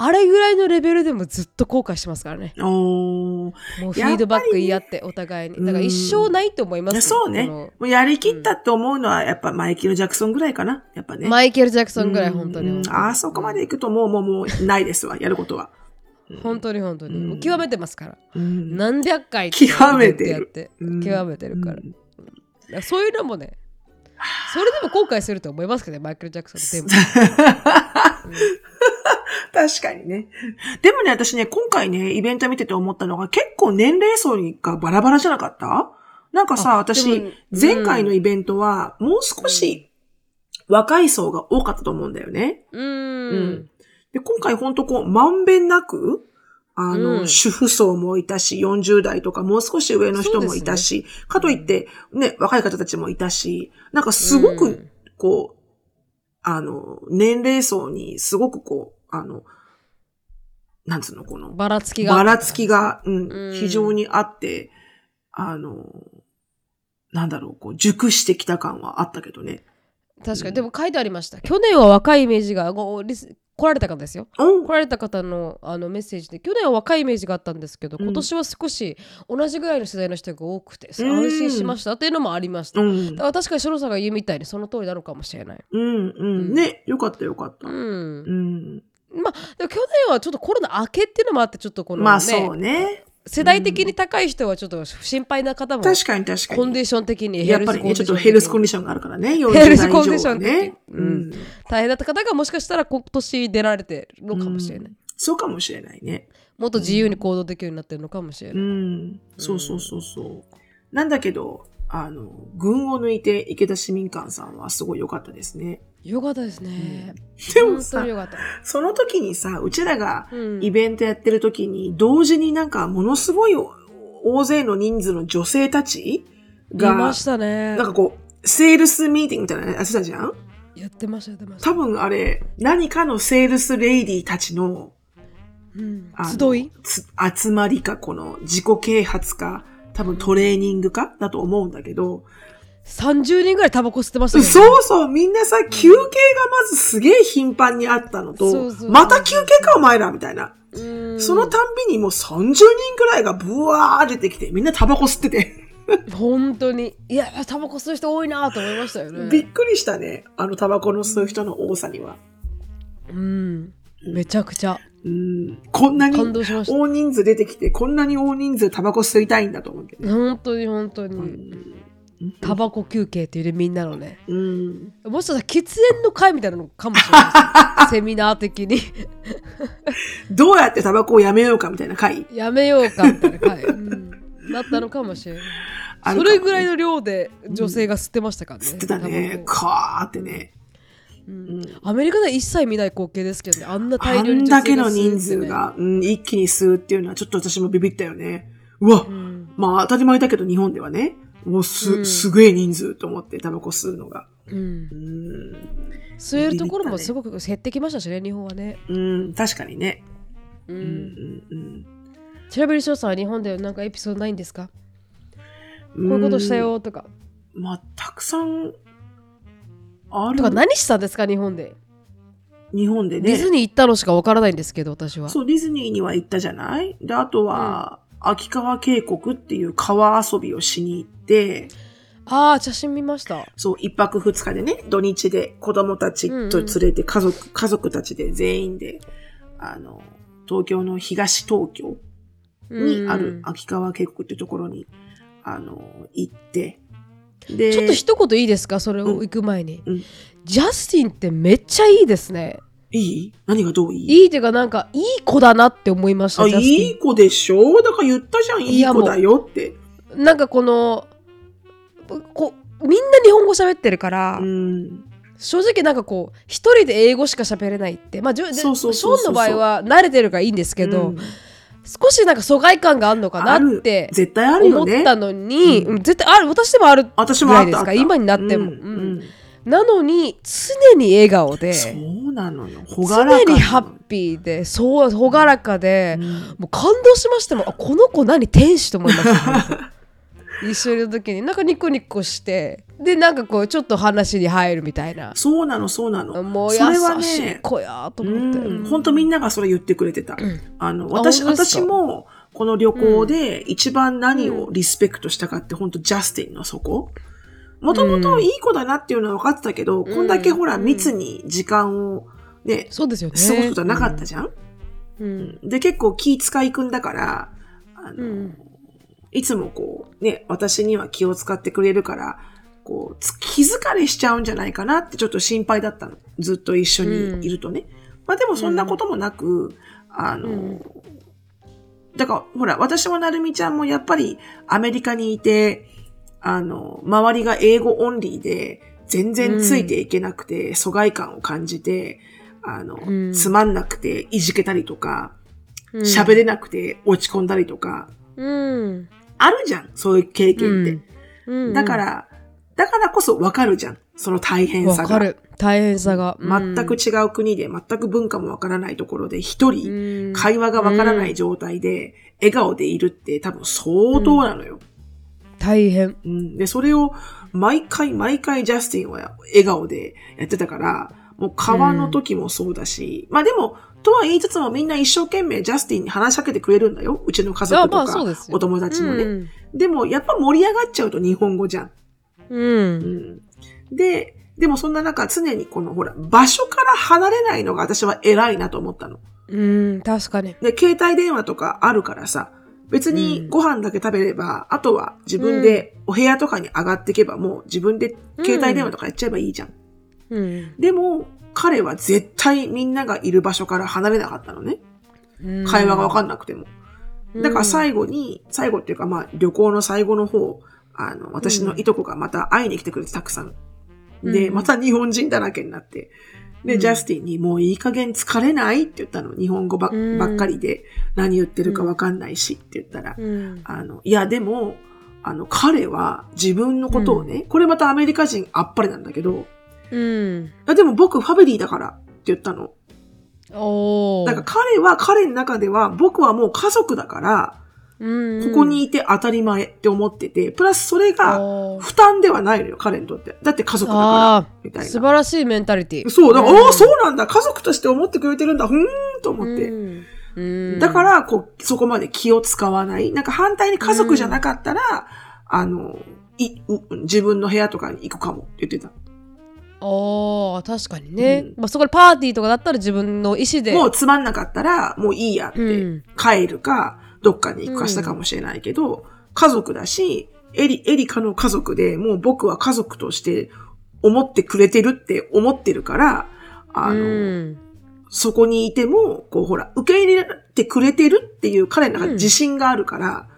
あれぐらいのレベルでもずっと後悔してますからね。もうフィードバック言い合ってお互いに。だから一生ないと思いますよそうね。もうやりきったって思うのは、やっぱマイケル・ジャクソンぐらいかな。やっぱね。マイケル・ジャクソンぐらい本当にあそこまで行くともう、もう、もう、ないですわ。やることは。本当に本当に、極めてますから。うん。何百回極めてる。やってうん極めてるから,、うん。そういうのもねそれでも後悔すると思いますけどねマイケル・ジャクソン。でも 確かにね。でもね、私ね、今回ね、イベント見てて思ったのが、結構年齢層がバラバラじゃなかった？なんかさ、あ私前回のイベントは、もう少し若い層が多かったと思うんだよね。うーん。うん。で、今回ほんとこう、まんべんなく、あの、うん。主婦層もいたし、40代とかもう少し上の人もいたし、かといって、ね、若い方たちもいたし、なんかすごくうん、こう、あの、年齢層にすごくこう、あの、なんつうの、この、ばらつきが。ばらつきが、うんうん。非常にあって、あの、なんだろう、こう、熟してきた感はあったけどね。確かに。でも書いてありました。去年は若いイメージがこ来られた方ですよ。う。ん来られた方のあのメッセージで去年は若いイメージがあったんですけどうん。今年は少し同じぐらいの世代の人が多くてうん。安心しましたっていうのもありました、うん。だから確かにシさんが言うみたいにその通りなのかもしれない。うん。うん。ね、よかったよかった。うん。うん。まあ去年はちょっとコロナ明けっていうのもあってちょっとこのね、まあそうね。世代的に高い人はちょっと心配な方も確かに確かに。コンディション的にやっぱりね、ちょっとヘルスコンディシションがあるからね、40ヘルスコンディション的ね。ううんん。大変だった方がもしかしたら今年出られてるのかもしれない、そうかもしれないね。もっと自由に行動できるようになってるのかもしれうない、ん。そうそうそうそう。なんだけど、あの、群を抜いて池田市民館さんはすごい良かったですね。よかったですね、でもさその時にさ、うちらがうん。イベントやってる時に、同時になんかものすごい大勢の人数の女性たちいが、ましたね。なんかこう、セールスミーティングみたいなのやってたじゃん？やってましたやってました、多分あれ、何かのセールスレイディたちのうん。集い？つ集まりか、この自己啓発か、多分トレーニングかだと思うんだけど、30人ぐらいタバコ吸ってましたねそうそう、みんなさ、休憩がまずすげえ頻繁にあったのと、そうそう。そうまた休憩かお前らみたいな。うん。そのたんびにもう30人くらいがブワー出てきて、みんなタバコ吸ってて、本当に。いやタバコ吸う人多いなと思いましたよね。びっくりしたね。あのタバコの吸う人の多さには。うん。めちゃくちゃ。うん、こんなに感動しました。大人数出てきて、こんなに大人数タバコ吸いたいんだと思ってね。本当に本当に、うんタバコ休憩っていうねみんなのね。うん。もしかしたら喫煙の会みたいなのかもしれない セミナー的に。どうやってタバコをやめようかみたいな回やめようかみたいな会、うん、なったのかもしれない。ね。それぐらいの量で女性が吸ってましたからね、吸ってたね。カーってね。ううん。んアメリカでは一切見ない光景ですけどねあんなあ大量にん女性がだけの人数が、うん、一気に吸うっていうのはちょっと私もビビったよね。うわ、うん。まあ当たり前だけど日本ではね、もうす、うん。すげえ人数と思ってタバコ吸うのが。うん。うん、吸えるところもすごく減ってきましたしね日本はね、うん、確かにね。ううん。ん、うん、調べる翔さんは日本でなんかエピソードないんですか？うん。こういうことしたよとか、まあ、たくさんある。とか何したんですか日本で、日本でね。ディズニー行ったのしかわからないんですけど私は。そう、ディズニーには行ったじゃない？で、あとは、秋川渓谷っていう川遊びをしに行って、ああ写真見ました。そう、一泊二日でね、土日で子供たちと連れて家族、家族たちで全員で、あの、東京の東東京にある秋川渓谷っていうところに、あの、行って、で、ちょっと一言いいですか？それを行く前に、うん。ジャスティンってめっちゃいいですねいい？何がどういい？いいっていうかなんかいい子だなって思いましたあ、ジャスティン。いい子でしょ？だから言ったじゃん、いい子だよって。なんかこのこみんな日本語喋ってるから、うん。正直なんかこう一人で英語しか喋れないってまあじゅでそうそうそうそう。ショーンの場合は慣れてるからいいんですけど、うん。少しなんか疎外感があるのかなある。って絶対あるよね。思ったのに、うん。うん絶対ある。私でもある私ぐらいですか。もあったあった。今になっても、うん。うんなのに常に笑顔でそうなのよ。ほがらかなの常にハッピーでそう朗らかで、うん。もう感動しましたもん。あこの子何天使と思いました。一緒にいる時に。なんかニコニコして。でなんかこうちょっと話に入るみたいな。そうなの、そうなの。もう優しいね、子やとう思って、ん、本当みんながそれ言ってくれてた。あの、私、私も、この旅行で一番何をリスペクトしたかって、本当ジャスティンのそこ。もともといい子だなっていうのは分かってたけど、うん。こんだけほらうん密に時間をね、そうですよね。過ごすことはなかったじゃん、うん。で、結構気使いくんだから、あの、うん。いつもこう、ね、私には気を使ってくれるから、こう、つ気疲れしちゃうんじゃないかなってちょっと心配だったの。ずっと一緒にいるとね。まあでもそんなこともなく、あの、うん。だから、ほら、私もなるみちゃんもやっぱりアメリカにいて、あの、周りが英語オンリーで、全然ついていけなくて、疎外感を感じて、あの、うん。つまんなくていじけたりとか、うん。喋、れなくて落ち込んだりとか、うん。あるじゃん、そういう経験って。うん。だから、だからこそわかるじゃん、その大変さが。わかる。大変さが、全く違う国で、全く文化もわからないところで、一人、うん。会話がわからない状態で、笑顔でいるって多分相当なのよ。大変うんで、それを毎回毎回ジャスティンは笑顔でやってたから、もう川の時もそうだし、まあでも、とは言いつつもみんな一生懸命ジャスティンに話しかけてくれるんだよ。うちの家族とあまあかそうですよお友達もね。うんでもやっぱ盛り上がっちゃうと日本語じゃん。う。うんん。で、でもそんな中常にこのほら、場所から離れないのが私は偉いなと思ったの。うん、確かに。で、携帯電話とかあるからさ、別にご飯だけ食べれば、あとは自分でお部屋とかに上がっていけばもう自分で携帯電話とかやっちゃえばいいじゃん。うん。でも、彼は絶対みんながいる場所から離れなかったのね。会話がわかんなくても。だから最後に、最後っていうかまあ旅行の最後の方、あの、私のいとこがまた会いに来てくれてたくさん。で、うんまた日本人だらけになって。で、うんジャスティンにもういい加減疲れないって言ったの。日本語ば,、っかりで何言ってるかわかんないしって言ったら、うん。あの、いやでも、あの、彼は自分のことをね、これまたアメリカ人あっぱれなんだけど、うん。いやでも僕ファミリーだからって言ったの。おー。だから彼は彼の中では僕はもう家族だから、うん、ここにいて当たり前って思ってて、プラスそれが負担ではないのよ、彼にとって。だって家族だから、ああ、みたいな。素晴らしいメンタリティ。そう、だから、うんああ、そうなんだ、家族として思ってくれてるんだ、ふーんと思って。うんうんだか、ら、こう、そこまで気を使わない。なんか反対に家族じゃなかったら、あの、い、う自分の部屋とかに行くかもって言ってた。おー確かにね。うんまあ、そこでパーティーとかだったら自分の意思で。もうつまんなかったら、もういいやって、うん帰るか、どっかに行くかしたかもしれないけど、家族だし、エリ、エリカの家族でもう僕は家族として思ってくれてるって思ってるから、あの、うん。そこにいても、こうほら、受け入れてくれてるっていう彼の中で自信があるから、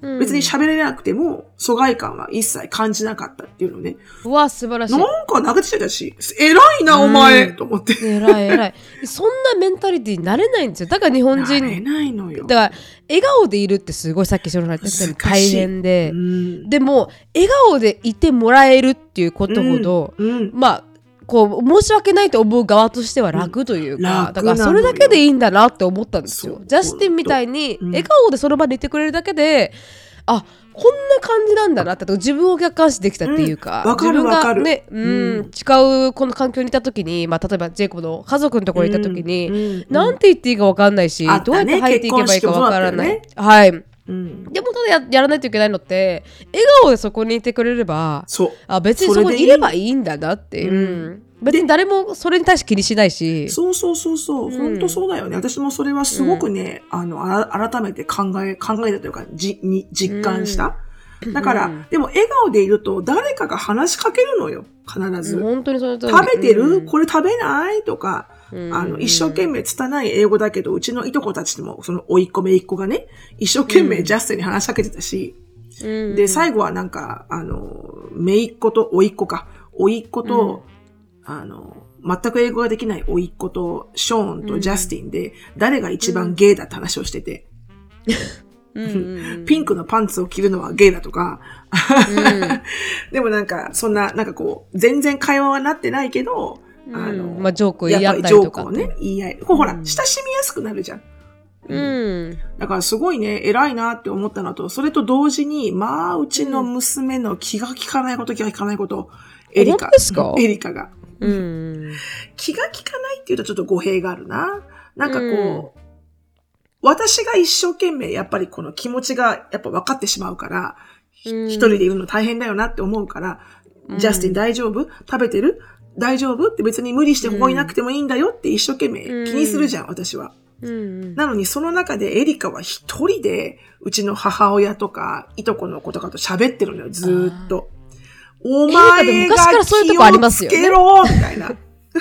別に喋れなくても、疎外感は一切感じなかったっていうのね。うわ、素晴らしいな。んか投げてきたし、偉いな、お前、うんと思って。偉い偉い。そんなメンタリティになれないんですよ。だから日本なれ人、ないのよ。だから笑顔でいるってすごいさっきしろられたように大変でう、ん。でも笑顔でいてもらえるっていうことほど、うん。まあ、こう申し訳ないと思う側としては楽というか、うん。だからそれだけでいいんだなって思ったんです。よ。ジャスティンみたいにうん。笑顔でその場でいてくれるだけで、あこんな感じなんだなって自分を客観視できたっていうか、うん。自分がね、うん。うん違うこの環境にいた時に、まあ、例えばジェイコブの家族のところにいた時に、うん。なんて言っていいか分かんないし、ね。どうやって入っていけばいいか分からない。結はいうん。でもただややらないといけないのって笑顔でそこにいてくれればそう。あ別にそこにいればいいんだなっていう、うん別に誰もそれに対して気にしないしそうそうそうそう。うん本当そうだよね。私もそれはすごくね、あの、あら改めて考え、考えたというか、じ、に、実感した。だから、うん。でも笑顔でいると誰かが話しかけるのよ。必ず。本当にそ食べてる、うん。これ食べない？とか、うん。あの、一生懸命拙い英語だけど、うちのいとこたちも、その、おいっ子めいっ子がね、一生懸命ジャスティンに話しかけてたし、うん。で、最後はなんか、あの、めいっ子とおいっ子か、おいっ子と、あの、全く英語ができないおいっ子と、ショーンとジャスティンで、誰が一番ゲイだって話をしてて、ピンクのパンツを着るのはゲイだとか、うん でもなんか、そんな、なんかこう、全然会話はなってないけど、あの、まあジョークを言い合ったやっぱりとかってークをね、言い合い。こうほら、うん親しみやすくなるじゃん。うんだからすごいね、偉いなって思ったのと、それと同時に、まあ、うちの娘の気が利かないこと、気が利かないこと、エリカ。ですか？エリカが。うん気が利かないっていうとちょっと語弊があるな。なんかこう、私が一生懸命やっぱりこの気持ちがやっぱ分かってしまうから、ひうん。一人でいるの大変だよなって思うから、ジャスティン大丈夫？食べてる？大丈夫？って別に無理してここにいなくてもいいんだよ？って一生懸命気にするじゃん、私は。うん。なのにその中でエリカは一人でうちの母親とかいとこの子とかと喋ってるのよ、ずーっと。お前が気をつけろみたいな。エ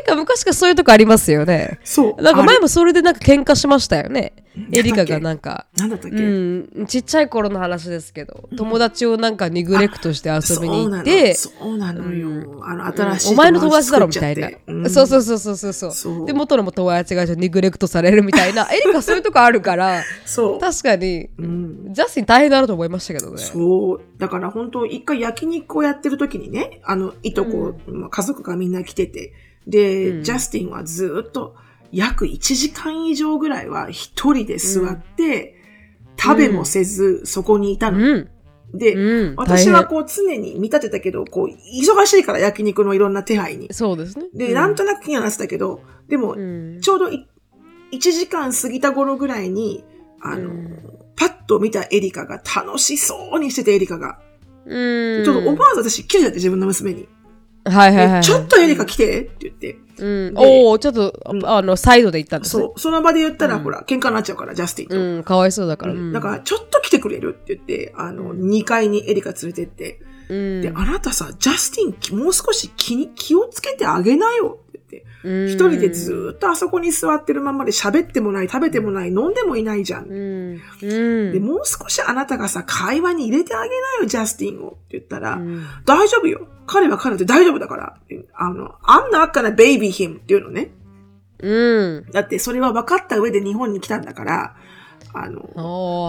リカ昔からそういうとこありますよね。そう。なんか前あもそれでなんか喧嘩しましたよね。れエリカがなんか。なんだったっけ、うん、ちっちゃい頃の話ですけど、友達をなんかニグレクトして遊びに行っそて。そうなのよ。うん。あの、新しい、お前の友達だろみたいな、そうそううそうそうそう。そう。で元の友達がニグレクトされるみたいな。エリカそういうとこあるからそう。確かにうん。ジャスティン大変だなと思いましたけどね。そう。だから本当一回焼肉をやってる時にね、あの、いとこ、まあ家族がみんな来てて、で、うんジャスティンはずーっと約1時間以上ぐらいは一人で座って、食べもせず、そこにいたの。うんで、うん、私は大こう常に見立てたけど、こう、忙しいから焼肉のいろんな手配に変。そうですね。で、うんなんとなく気にはなってたけど、でも、うんちょうどい1時間過ぎた頃ぐらいに、あの、うんパッと見たエリカが楽しそうにしてて、エリカが。うん。ちょっと思わず私、キレちゃって自分の娘に。はいはいはい。ちょっとエリカ来てって言って。うん。でおおちょっと、うんあの、サイドで行ったんですね。そう。その場で言ったら、うんほら、喧嘩になっちゃうから、ジャスティンと。うん、かわいそうだから。うんだから、ちょっと来てくれるって言って、あの、2階にエリカ連れてって、うん、で、あなたさ、ジャスティン、もう少し気に、気をつけてあげなよ一人でずーっとあそこに座ってるままで喋ってもない、食べてもない、飲んでもいないじゃん。うん。うん。で、もう少しあなたがさ、会話に入れてあげなよ、ジャスティンをって言ったら、うん大丈夫よ。彼は彼で大丈夫だから。あの、I'm not gonna baby him っていうのね。うん。だってそれは分かった上で日本に来たんだから、あの、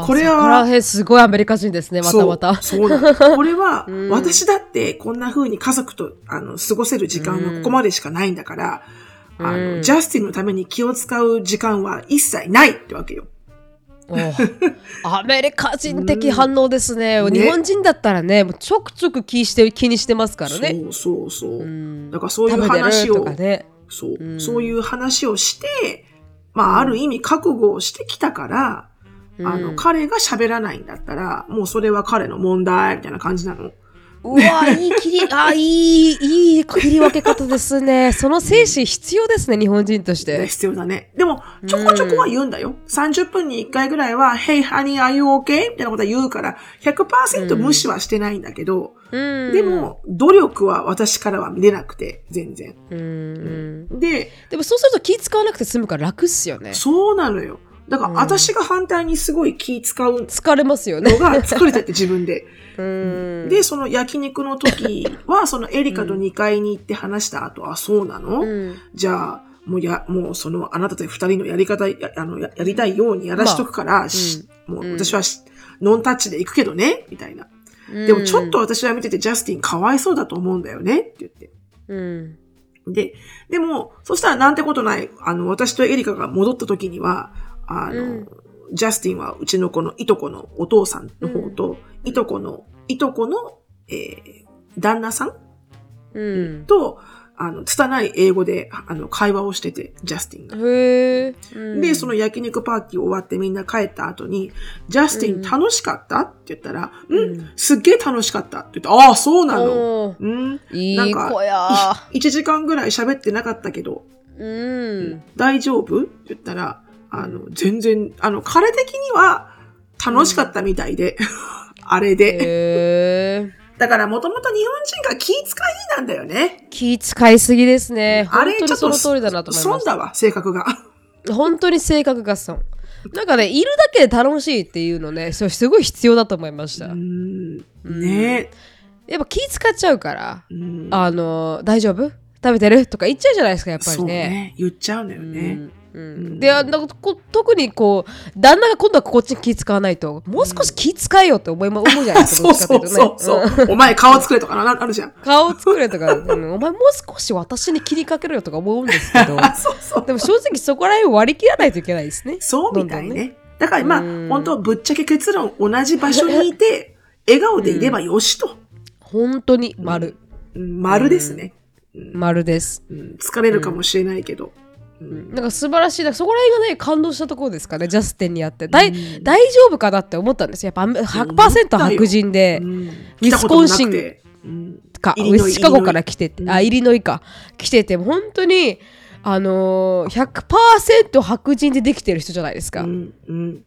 これはそこら辺すごいアメリカ人ですね、またまた。そう。そうこれは うん、私だってこんな風に家族と、あの、過ごせる時間はここまでしかないんだから、あうんの、ジャスティンのために気を使う時間は一切ないってわけよ。アメリカ人的反応ですね。うん日本人だったらね、もうちょくちょく気して気にしてますからね。そうそうそう。うんだからそういう話をね。そう、うんそういう話をして、まあ、ある意味覚悟をしてきたから、あの、うん彼が喋らないんだったら、もうそれは彼の問題みたいな感じなの。うわ、いい切り、あ、いい、いい切り分け方ですね。その精神必要ですね、日本人として。必要だね。でも、ちょこちょこは言うんだよ。30分に1回ぐらいは、Hey, honey, are you okay? みたいなことは言うから、100%無視はしてないんだけど、うんで、も、努力は私からは見れなくて、全然。うんうん、で、でもそうすると気使わなくて済むから楽っすよね。そうなのよ。だから、うん私が反対にすごい気使う疲れますよね。の。が疲れたって自分で。うん。で、その焼肉の時は、そのエリカと2階に行って話した後、あ、そうなの、うんじゃあ、もうや、もうそのあなたたち二人のやり方、やあのややりたいようにやらしとくから、しもう私はし、ノンタッチで行くけどね、みたいな。でもちょっと、私は見ててジャスティンかわいそうだと思うんだよね、って言って。うん。で、でも、そしたらなんてことない、あの、私とエリカが戻った時には、あの、うん。ジャスティンはうちの子のいとこのお父さんの方と、いとこの、いとこの、えー旦那さんうん、と、あの、拙い英語で、あの、会話をしてて、ジャスティンが。へえ、うん。で、その焼肉パーティー終わってみんな帰った後に、ジャスティン楽しかったって言ったら、うん、うんすっげえ楽しかったって言って、ああ、そうなの。うん。いなんかい子や。1時間ぐらい喋ってなかったけど、うん大丈夫？って言ったら、あの、全然、あの、彼的には楽しかったみたいで、あれで。へえだから、もともと日本人が気遣いなんだよね。気使いすぎですね。あれ、ちょっと、その通りだなと思います。損だわ、性格が。本当に性格が損。なんかね、いるだけで楽しいっていうのね、それすごい必要だと思いました。うん。ねやっぱ気使っちゃうから、うんあの、大丈夫？食べてる？とか言っちゃうじゃないですか、やっぱりそうね。ね。言っちゃうんだよね。うんうんんであなんかこ特にこう旦那が今度はこっちに気使わないともう少し気使えよって思い、思うじゃないですかそうそうかっていうそうそう。お前顔作れとかな、あるじゃん。顔作れとか、うんお前もう少し私に気にかけろよとか思うんですけどあ、そうそう。でも正直そこら辺割り切らないといけないですね。そうみたいどんどんね。だからまあ、うん本当ぶっちゃけ結論、同じ場所にいて、笑顔でいればよしと。本当に丸、うん丸ですね。丸です。うん疲れるかもしれないけど。なんか素晴らしい。だからそこら辺がね感動したところですかねジャスティンにあって、だい大丈夫かなって思ったんですよ。やっぱアメ100%白人で、うん。ウィスコンシンかウィスシカゴから来てて、あイリノイか。来てて本当にあのー、100%白人でできてる人じゃないですか、うん。うん。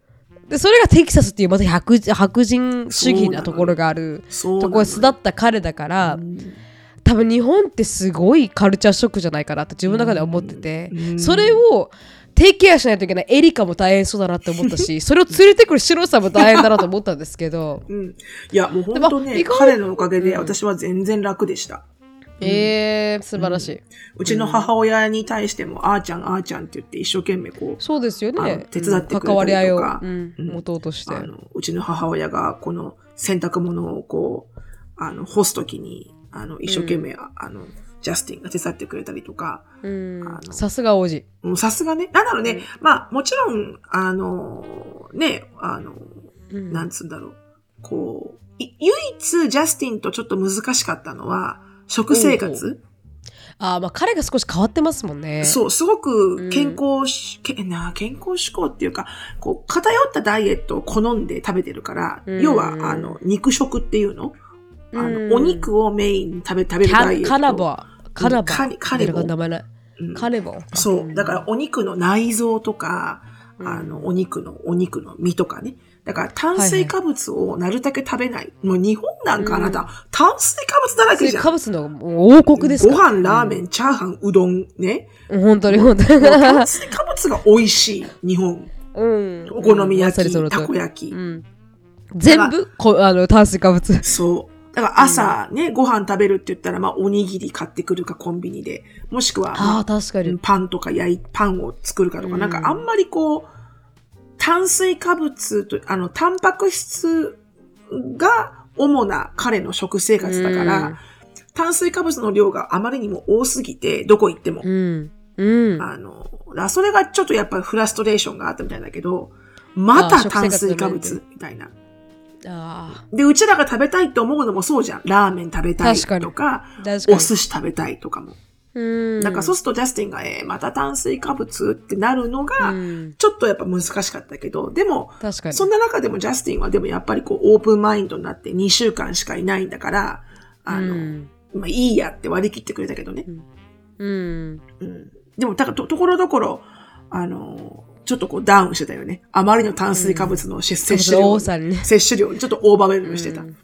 でそれがテキサスっていうまた白白人主義なところがあるところで育った彼だから、うん多分日本ってすごいカルチャーショックじゃないかなって自分の中では思ってて、うん。それをテイケアしないといけないエリカも大変そうだなって思ったし それを連れてくるシロさんも大変だなと思ったんですけど。うん。いや、もう本当ね、彼のおかげで私は全然楽でした。えー、素晴らしい、うちの母親に対しても、あーちゃん、あーちゃんって言って一生懸命こう、そうですよあねの手伝ってくれたりとか。関わり合いを、うんうん。持とうとして、うちの母親がこの洗濯物をこう、あの、干すときに、あの、一生懸命、あの、ジャスティンが手伝ってくれたりとか、さすが王子。もうさすがね、なんだろうね、まあ、もちろん、あの、ね、あの、うん。なんつうんだろう。こう、い唯一ジャスティンとちょっと難しかったのは、食生活。あーまあ彼が少し変わってますもんね。そう、すごく健康し、けな健康志向っていうか、こう、偏ったダイエットを好んで食べてるから、うん。要は、あの、肉食っていうのお肉をメインに食べ、食べるダイエット。カカナボ。カナボ。カニカニボ名前ない。うんカネボ。そう。だから、お肉の内臓とか、うんあの、お肉の、お肉の身とかね。だから、炭水化物をなるだけ食べない。もう日本なんかあなた、炭水化物だらけじゃん。カブスのもう王国ですごから。飯、ラーメン、チャーハン、うどん、ね。うん本当に本当に。炭水化物が美味しい、日本。うん。お好み焼き、たこ焼き。うん。全部こあの炭水化物。そう。だから朝ね、ご飯食べるって言ったら、まあ、おにぎり買ってくるか、コンビニで。もしくは、まああ、確かに。パンとか焼い、パンを作るかとか、うんなんかあんまりこう、炭水化物と、あの、タンパク質が主な彼の食生活だから、うん炭水化物の量があまりにも多すぎて、どこ行っても。うん。うん。あの、だそれがちょっとやっぱりフラストレーションがあったみたいだけど、また炭水化物みたいな。あで、うちらが食べたいと思うのもそうじゃん。ラーメン食べたいとか、かに。お寿司食べたいとかも。うん。なんかそうするとジャスティンが、えーまた炭水化物ってなるのが、うん。ちょっとやっぱ難しかったけど、でも。そんな中でもジャスティンはでもやっぱりこうオープンマインドになって2週間しかいないんだから、あの、うん。まあいいやって割り切ってくれたけどね。うん。うん。でも、だからと、ところどころ、あの、ちょっとこうダウンしてたよね。あまりの炭水化物の摂摂取量、多さにね。摂取量にちょっとオーバーウェルムしてた。うん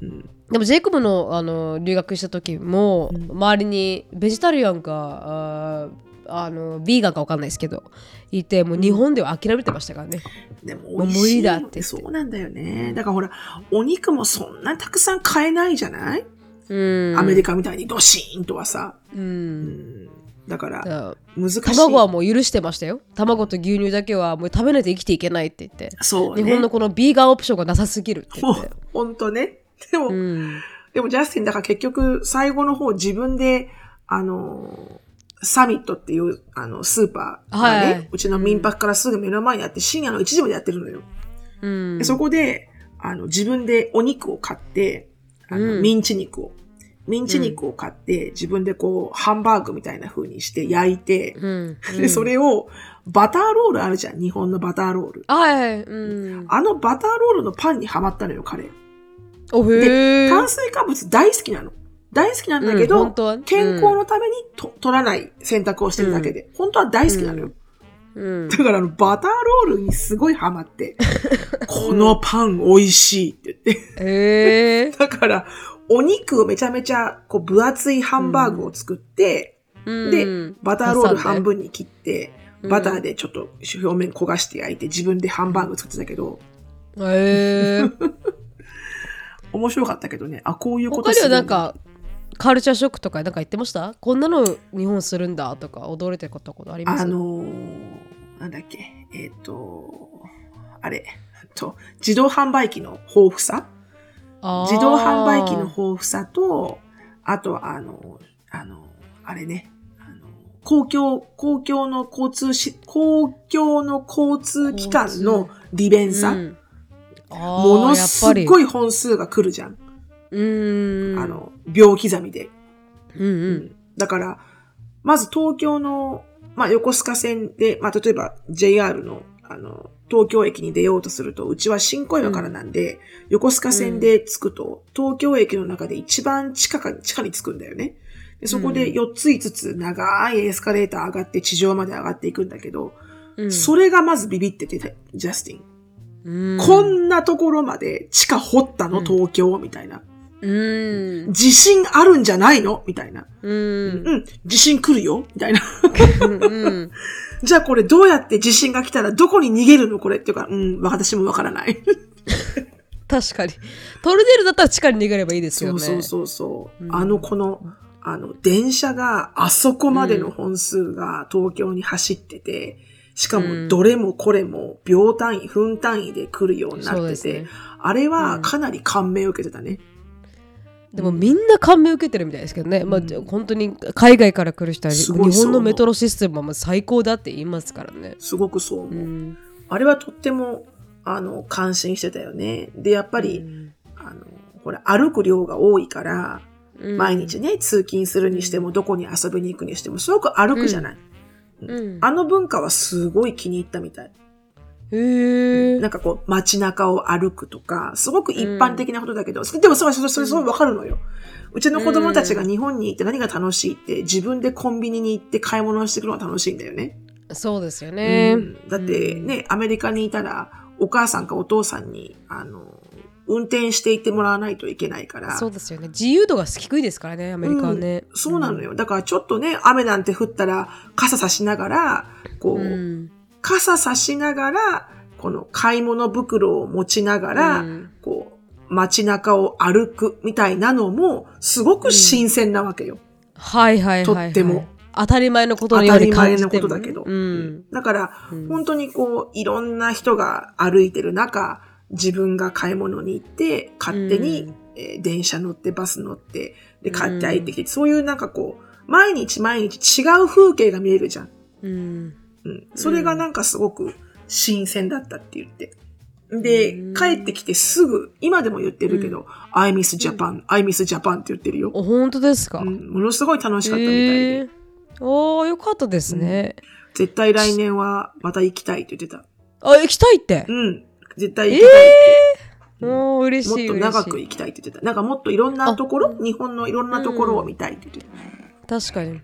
うんでもジェイコブのあの留学した時も、うん周りにベジタリアンかあのビーガンか分かんないですけどいてもう日本では諦めてましたからね。でも無理だってそうなんだよね。だからほら、お肉もそんなたくさん買えないじゃない、うん、アメリカみたいにドシーンとはさ。ううんん、だから、難しい。卵はもう許してましたよ卵と牛乳だけはもう食べないと生きていけないって言って、そうね。日本のこのビーガンオプションがなさすぎるって言って、ほんとね。でも、うん、でもジャスティン、だから結局、最後の方自分で、あの、サミットっていう、あの、スーパーがね、はいうちの民泊からすぐ目の前にあって、深夜の1時までやってるのよ。うんでそこで、あの、自分でお肉を買って、あの、うんミンチ肉を。ミンチ肉を買って、自分でこう、ハンバーグみたいな風にして焼いて、うん。で、それを、バターロールあるじゃん、日本のバターロール。はい、うん、あのバターロールのパンにはまったのよ、彼。おへえ炭水化物大好きなの。大好きなんだけうんど、本当はね。健康のためにと取らない選択をしてるだけで、本当は大好きなのよ。うん。だからあの、バターロールにすごいハマって、このパン美味しいって言って。へえ だから、お肉をめちゃめちゃ、こう、分厚いハンバーグを作って、でうん。バターロール半分に切って、うん。バターでちょっと表面焦がして焼いて、自分でハンバーグ作ってたけど、へえ 面白かったけどね。あ、こういうことするだ。なんかカルチャーショックとかなんか言ってました？こんなの日本するんだとか驚いてことことあります？あのーなんだっけ、えっ、と、あれ、と、自動販売機の豊富さ？自動販売機の豊富さと、あとはあの、あの、あれね、あの公共、公共の交通し、公共の交通機関の利便さ、うん。ものすっごいい本数が来るじゃん。うん。あの、秒刻みで。うんうん。だから、まず東京の、まあ、横須賀線で、まあ、例えば JR の、あの、東京駅に出ようとすると、うちは新小岩からなんで、横須賀線で着くと、東京駅の中で一番地下か、地下に着くんだよね。でそこで4つ5つ長いエスカレーター上がって地上まで上がっていくんだけど、うん。それがまずビビってて、ジャスティン。うん。こんなところまで地下掘ったの、うん。東京？みたいな。うん。自信あるんじゃないの？みたいな。うん。うん、地震来るよ？みたいな。うん じゃあこれどうやって地震が来たらどこに逃げるのこれっていうか、うん、私もわからない。確かに。トルネードだったら地下に逃げればいいですよね。そうそうそうそう。うん。あの、この、あの、電車があそこまでの本数が東京に走ってて、しかもどれもこれも秒単位、分単位で来るようになってて、ね。あれはかなり感銘を受けてたね。でもみんな感銘受けてるみたいですけどね、まあうん本当に海外から来る人は日本のメトロシステムは最高だって言いますからね。すごくそう思う。うんあれはとっても、あの、感心してたよね。で、やっぱり、うんあの、ほら、歩く量が多いから、うん毎日ね、通勤するにしても、どこに遊びに行くにしても、すごく歩くじゃない。うんあの文化はすごい気に入ったみたい。へえ。なんかこう、街中を歩くとか、すごく一般的なことだけど、でもそれ、それ、それ、それわかるのよ。うちの子供たちが日本に行って何が楽しいって、自分でコンビニに行って買い物をしてくるのが楽しいんだよね。そうですよね。うんだってね、アメリカにいたら、お母さんかお父さんに、あの、運転して行ってもらわないといけないから。そうですよね。自由度が低いですからね、アメリカはね。うんそうなのよ。だからちょっとね、雨なんて降ったら、傘差しながら、こう、うん。傘差しながら、この買い物袋を持ちながら、うんこう、街中を歩くみたいなのも、すごく新鮮なわけよ。はいはいはい、はい。とっても。当たり前のこと当のようにたり前の感じてもことだけど。うん。だから、うん本当にこう、いろんな人が歩いてる中、自分が買い物に行って、勝手に、うんえー電車乗って、バス乗って、で、買って入ってきて、そういうなんかこう、毎日毎日違う風景が見えるじゃん。うん。うん。それがなんかすごく新鮮だったって言って。でうん、帰ってきてすぐ、今でも言ってるけど、I miss Japan, I miss Japan って言ってるよ。お、本当ですか、うん、ものすごい楽しかったみたいへで。えおー、よかったですね。絶対来年はまた行きたいって言ってた。あ、行きたいって？うん。絶対行きたいって。おー、嬉しい。もっと長く行きたいって言ってた。なんかもっといろんなところ、日本のいろんなところを見たいって言ってた。い確かに。うん。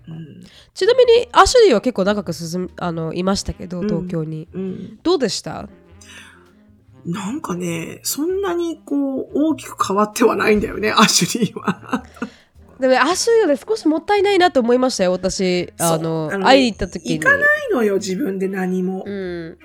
ちなみに、アシュリーは結構長く進み、あの、いましたけど、うん東京に。うん。どうでした？なんかね、そんなにこう、大きく変わってはないんだよね、アシュリーは。でも、アシュリーはね、少しもったいないなと思いましたよ、私。あの、ね会いに行った時に。行かないのよ、自分で何も。うん。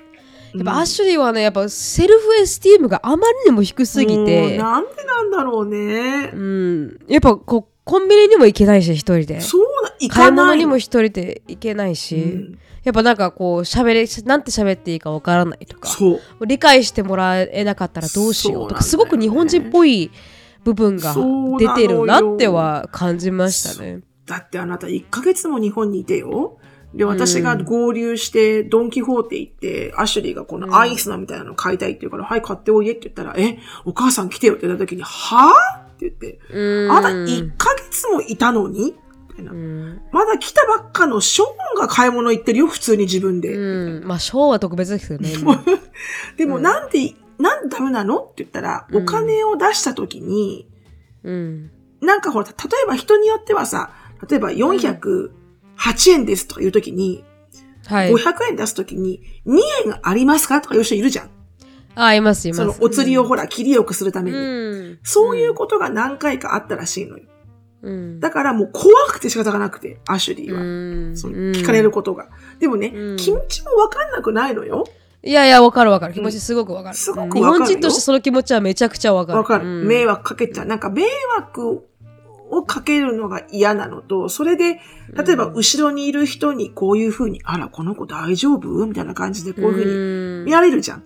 やっぱアシュリーはね、やっぱ self-esteem があまりにも低すぎて、なんでなんだろうねう。ん。やっぱこう、コンビニにも行けないし、一人で。そうな、行買いかないの。物にも一人で行けないし、うんやっぱなんかこう、喋れ、なんて喋っていいかわからないとか、そう。理解してもらえなかったらどうしようとか、すそうなんだよねごく日本人っぽい部分が出てるなっては感じましたね。だってあなた1ヶ月も日本にいてよ。で、私が合流して、ドンキホーテ行って、アシュリーがこのアイスのみたいなの買いたいって言うから、はい、買っておいでって言ったら、え、お母さん来てよって言った時に、はぁって言って、うん。あなた1ヶ月もいたのに？みたいなうん。まだ来たばっかのショーンが買い物行ってるよ、普通に自分で。うん。まあ、ショーは特別ですけどね。今 でもなんで、なんでダメなの？って言ったら、うんお金を出した時に、うん。なんかほら、例えば人によってはさ、例えば408円ですとかいう時に、はい。500円出す時に2円ありますか？とかいう人いるじゃん。あ、います、います。そのお釣りをほら、切りよくするために。うん。そういうことが何回かあったらしいのよ。うん。だからもう怖くて仕方がなくて、アシュリーは。うんその聞かれることが。でもね、うん気持ちもわかんなくないのよ。いやいや、わかるわかる。気持ちすごくわかる。すごくうんわかるよ日本人としてその気持ちはめちゃくちゃわかる。わかる。うん迷惑かけちゃう。なんか迷惑をかけるのが嫌なのと、それで、例えば後ろにいる人にこういう風に、あら、この子大丈夫？みたいな感じでこういう風にうん見られるじゃん。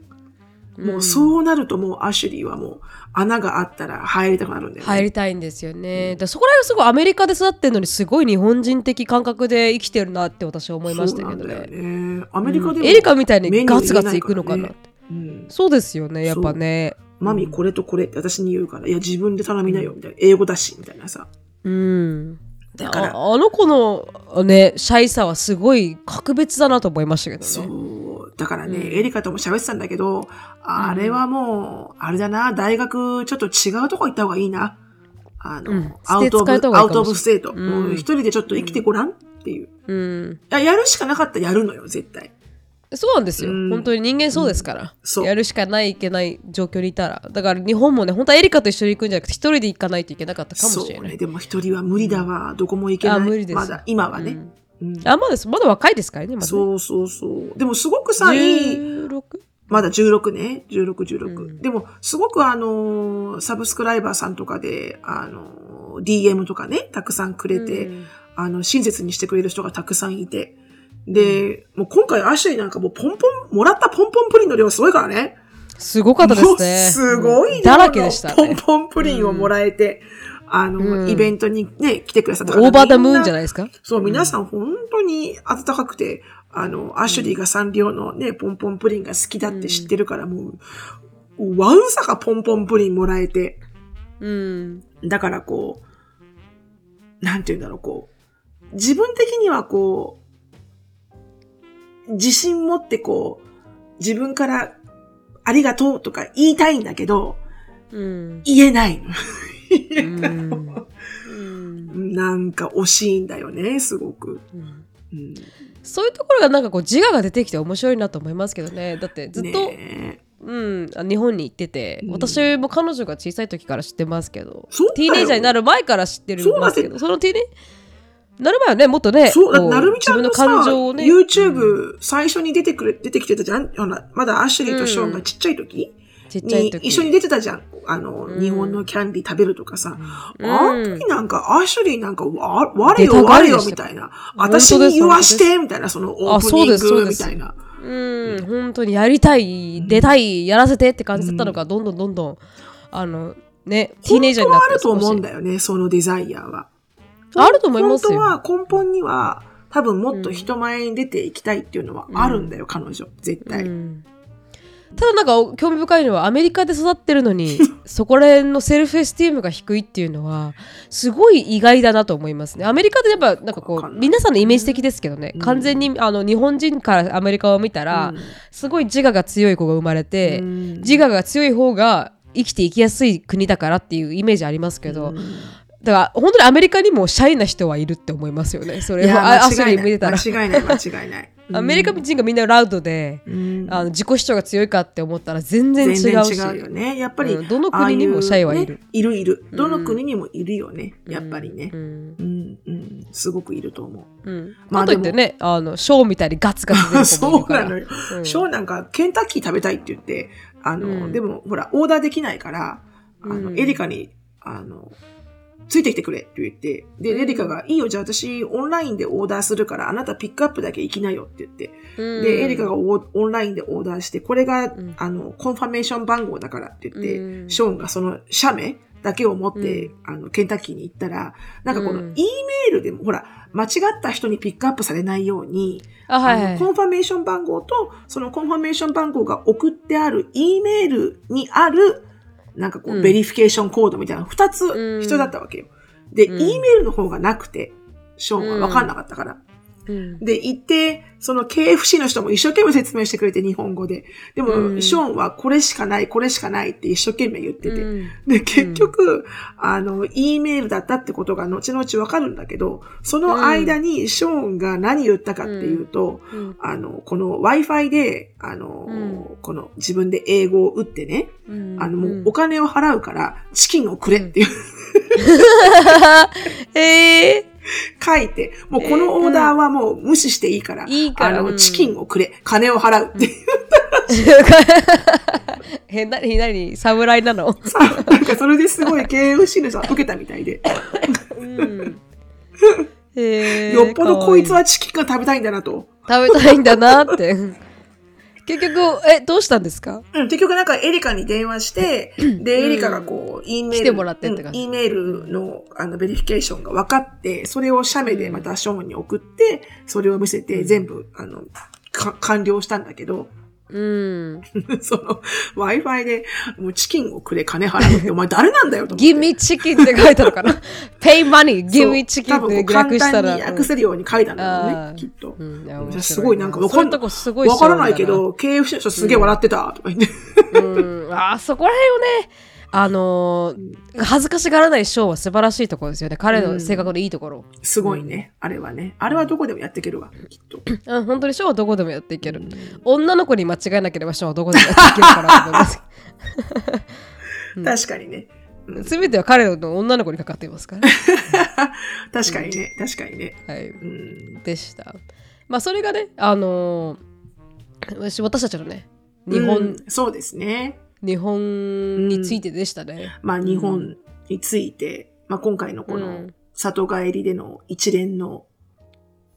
もううんそうなるともうアシュリーはもう穴があったら入りたくなるんだよね。入りたいんですよね。だからそこら辺がすごいアメリカで育ってるのにすごい日本人的感覚で生きてるなって私は思いましたけどね。ね。アメリカでも、エリカみたいにガツガツいくのかなって。うん、そうですよね、やっぱね。マミこれとこれって私に言うから、いや自分で頼みなよ、みたいな。英語だし、みたいなさ。うん。だから、ああの子のね、シャイさはすごい格別だなと思いましたけどそね。う。だからね、うんエリカとも喋ってたんだけど、あれはもう、あれだな、大学ちょっと違うとこ行った方がいいな。あの、うん out of、out of state。うん一人でちょっと生きてごらんっていう。うん。いや、やるしかなかったらやるのよ、絶対。そうなんですよ。うん本当に人間そうですから。そうやるしかないいけない状況にいたら。だから日本もね、本当はエリカと一緒に行くんじゃなくて、一人で行かないといけなかったかもしれない。ね。でも一人は無理だわ。どこも行けない。あ無理ですまだ、今はね。うんうんあ、まだです。まだ若いですからね、まだ、ね。そうそうそう。でもすごくさ、いい、16? まだ16ね。16、16。うんでも、すごくあのー subscriber さんとかで、あのー DM とかね、たくさんくれて、うんあの、親切にしてくれる人がたくさんいて。で、もう今回アシュリーなんかもうポンポン、もらったポンポンプリンの量すごいからね。すごかったですね。すごい量うんだらけでしたね。ポンポンプリンをもらえて、あの、うん。イベントにね、来てくださったオーバーダムーンじゃないですか？そう、皆さん本当に温かくて、あの、アシュリーがサンリオのね、ポンポンプリンが好きだって知ってるから、もう、わんさかポンポンプリンもらえて、うん。だからこう、なんて言うんだろう、こう、自分的にはこう、自信持ってこう、自分からありがとうとか言いたいんだけど、うん。言えない。の。うん。なんか惜しいんだよね、すごく。うん。うん、そういうところがなんかこう自我が出てきて面白いなと思いますけどね。だってずっと、ねうん、あ日本に行ってて、うん。私も彼女が小さい時から知ってますけど、ティーネイジャーになる前から知ってるそうだってますけど、そのティーネなる前はね、もっとね、そう、なるみちゃんのさ、自分の感情をね、YouTube 最初に出てくれ、出てきてたじゃん？まだアシュリーとショーンがちっちゃい時、ちっちゃいに時一緒に出てたじゃん。あの、うん日本のキャンディー食べるとかさ。うんあの時なんか、アシュリーなんか、わ、我出よ我よみたいな。私に言わしてみたいな、そのオープニンあそうですそうですグみたいな。うん、本当にやりたい、出たい、やらせてって感じだったのが、どんどんどんどん、あの、ね、ティーネイジャーになってあると思うんだよね、そのデザイアは。あると思いますよ本当は根本には、多分もっと人前に出ていきたいっていうのはあるんだよ、彼女。絶対。うんただなんか興味深いのはアメリカで育ってるのに そこら辺のセルフエスティームが低いっていうのはすごい意外だなと思いますね。アメリカでやっぱなんかこう皆さんのイメージ的ですけどね、うん。完全にあの日本人からアメリカを見たら、うん。すごい自我が強い子が生まれて、うん。自我が強い方が生きていきやすい国だからっていうイメージありますけど、うん。だから本当にアメリカにもシャイな人はいるって思いますよね。それいやはあアス間違いない。リー見てたら。間違いない、間違いない。アメリカ人がみんなラウドで、うん。あの自己主張が強いかって思ったら全然違うし。全然違うよね。やっぱり、うん。どの国にもシャイはいる。ねいるいる。うん。どの国にもいるよね。やっぱりね。う。ん。うん、うん、すごくいると思う。うん。まあかといってねあのショーンみたいにガツガツ出る子 そうなのよ。うん。ショーンなんか、ケンタッキー食べたいって言って、あの、うん。でも、ほら、オーダーできないから、あの、うん。エリカに、あの、ついてきてくれって言って、で、うん。エリカが、いいよ、じゃあ私、オンラインでオーダーするから、あなたピックアップだけ行きなよって言って、うん。で、エリカがオオンラインでオーダーして、これが、ん。あの、 confirmation 番号だからって言って、うん。ショーンがその写メだけを持って、うあの、ケンタッキーに行ったら、なんかこの、うん。E メールでも、ほら、間違った人にピックアップされないように、あはいはい。 confirmation 番号と、その confirmation 番号が送ってある E メールにある、なんかこう、うん verification code みたいな二つうん必要だったわけよ。で、うん E メールの方がなくて、ショーンは分かんなかったから。うん。で、行って、その KFC の人も一生懸命説明してくれて、日本語で。でも、うん。ショーンはこれしかない、これしかないって一生懸命言ってて。うん。で、結局、あの、E メールだったってことが後々わかるんだけど、その間にショーンが何言ったかっていうと、うん。あの、この Wi-Fi で、あの、うん。この自分で英語を打ってね、うん。あの、もうお金を払うから、チキンをくれっていう、えー 書いて、もうこのオーダーはもう無視していいから、いいからあの、うん。チキンをくれ、金を払うって。いう。え、なになに侍なの？さ、なんかそれですごい KFC の人は受けたみたいで、うん。えーよっぽどこいつはチキンが食べたいんだなと。食べたいんだなって。結局、え、どうしたんですか？うん、結局なんかエリカに電話して、で、エリカがこう、E メール、来てもらってって感じうん E メールの、あの、 verification が分かって、それを写メでまたショーンに送って、それを見せて、全部、あの、か完了したんだけど、うん。その、Wi-Fi で、もうチキンをくれ、金払うって、お前誰なんだよと思って。give me chicken って書いたのかな ?pay money, give me chicken って略したら。簡単に訳せるように書いたんだろうね、きっと。うんすごいなんかわかんわからないけショーど、KFC の人すげえ笑ってた、とか言って。うん。あー、そこら辺をね、あのー恥ずかしがらないショーは素晴らしいところですよね。彼の性格のいいところ。すごいね、あれはね。あれはどこでもやっていけるわ、きっと。うん、本当にショーはどこでもやっていける。女の子に間違えなければショーはどこでもやっていけるかなと思います。確かにね。すべては彼の女の子にかかっていますから。確かにね、確かにね。はい。うん。でした。まあ、それがね、あのー私、私たちのね、日本、うんそうですね。日本についてでしたね。まあ、日本について、まあ、今回のこのうん里帰りでの一連の、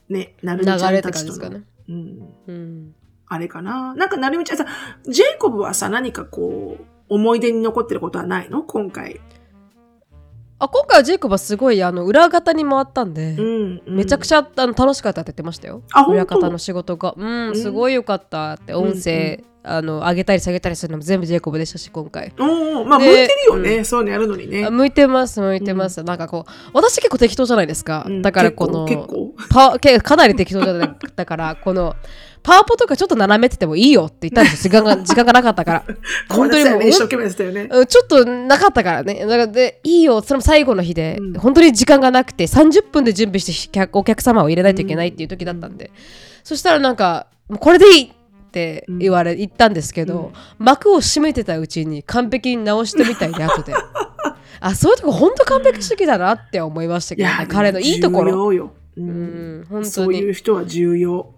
ね、なる流みちゃんたちとの、ね。うん、うん。あれかな？なんか、なるみちゃんさ、ジェイコブはさ、何かこう、思い出に残ってることはないの？今回。あ今回はジェイコブはすごいあの裏方に回ったんで、うん。めちゃくちゃあの楽しかったって言ってましたよ裏方の仕事がうんすごい良かったって音声、あの上げたり下げたりするのも全部ジェイコブでしたし今回。ゃ。おお、まあ、向でいてるよね。そういうのやるのにね。あ。向いてます向いてます、なんかこう私結構適当じゃないですか、うん。だからこの結構パけかなり適当じゃない。だからこのパワポとかちょっと斜めっててもいいよって言ったんですよ。時間が 時間がなかったから。本当にもうもう一生懸命やってたよね。うん。ちょっとなかったからね。だからでいいよ、それも最後の日で、うん。本当に時間がなくて、30分で準備して客お客様を入れないといけないっていう時だったんで、そしたらなんか、これでいいって言われ、言ったんですけど、幕を閉めてたうちに完璧に直してみたいで、後で。あ、そういうとこ本当完璧主義だなって思いましたけど、ね、彼のいいところ。重要よ。う。うんん、本当そういに、う人は重要。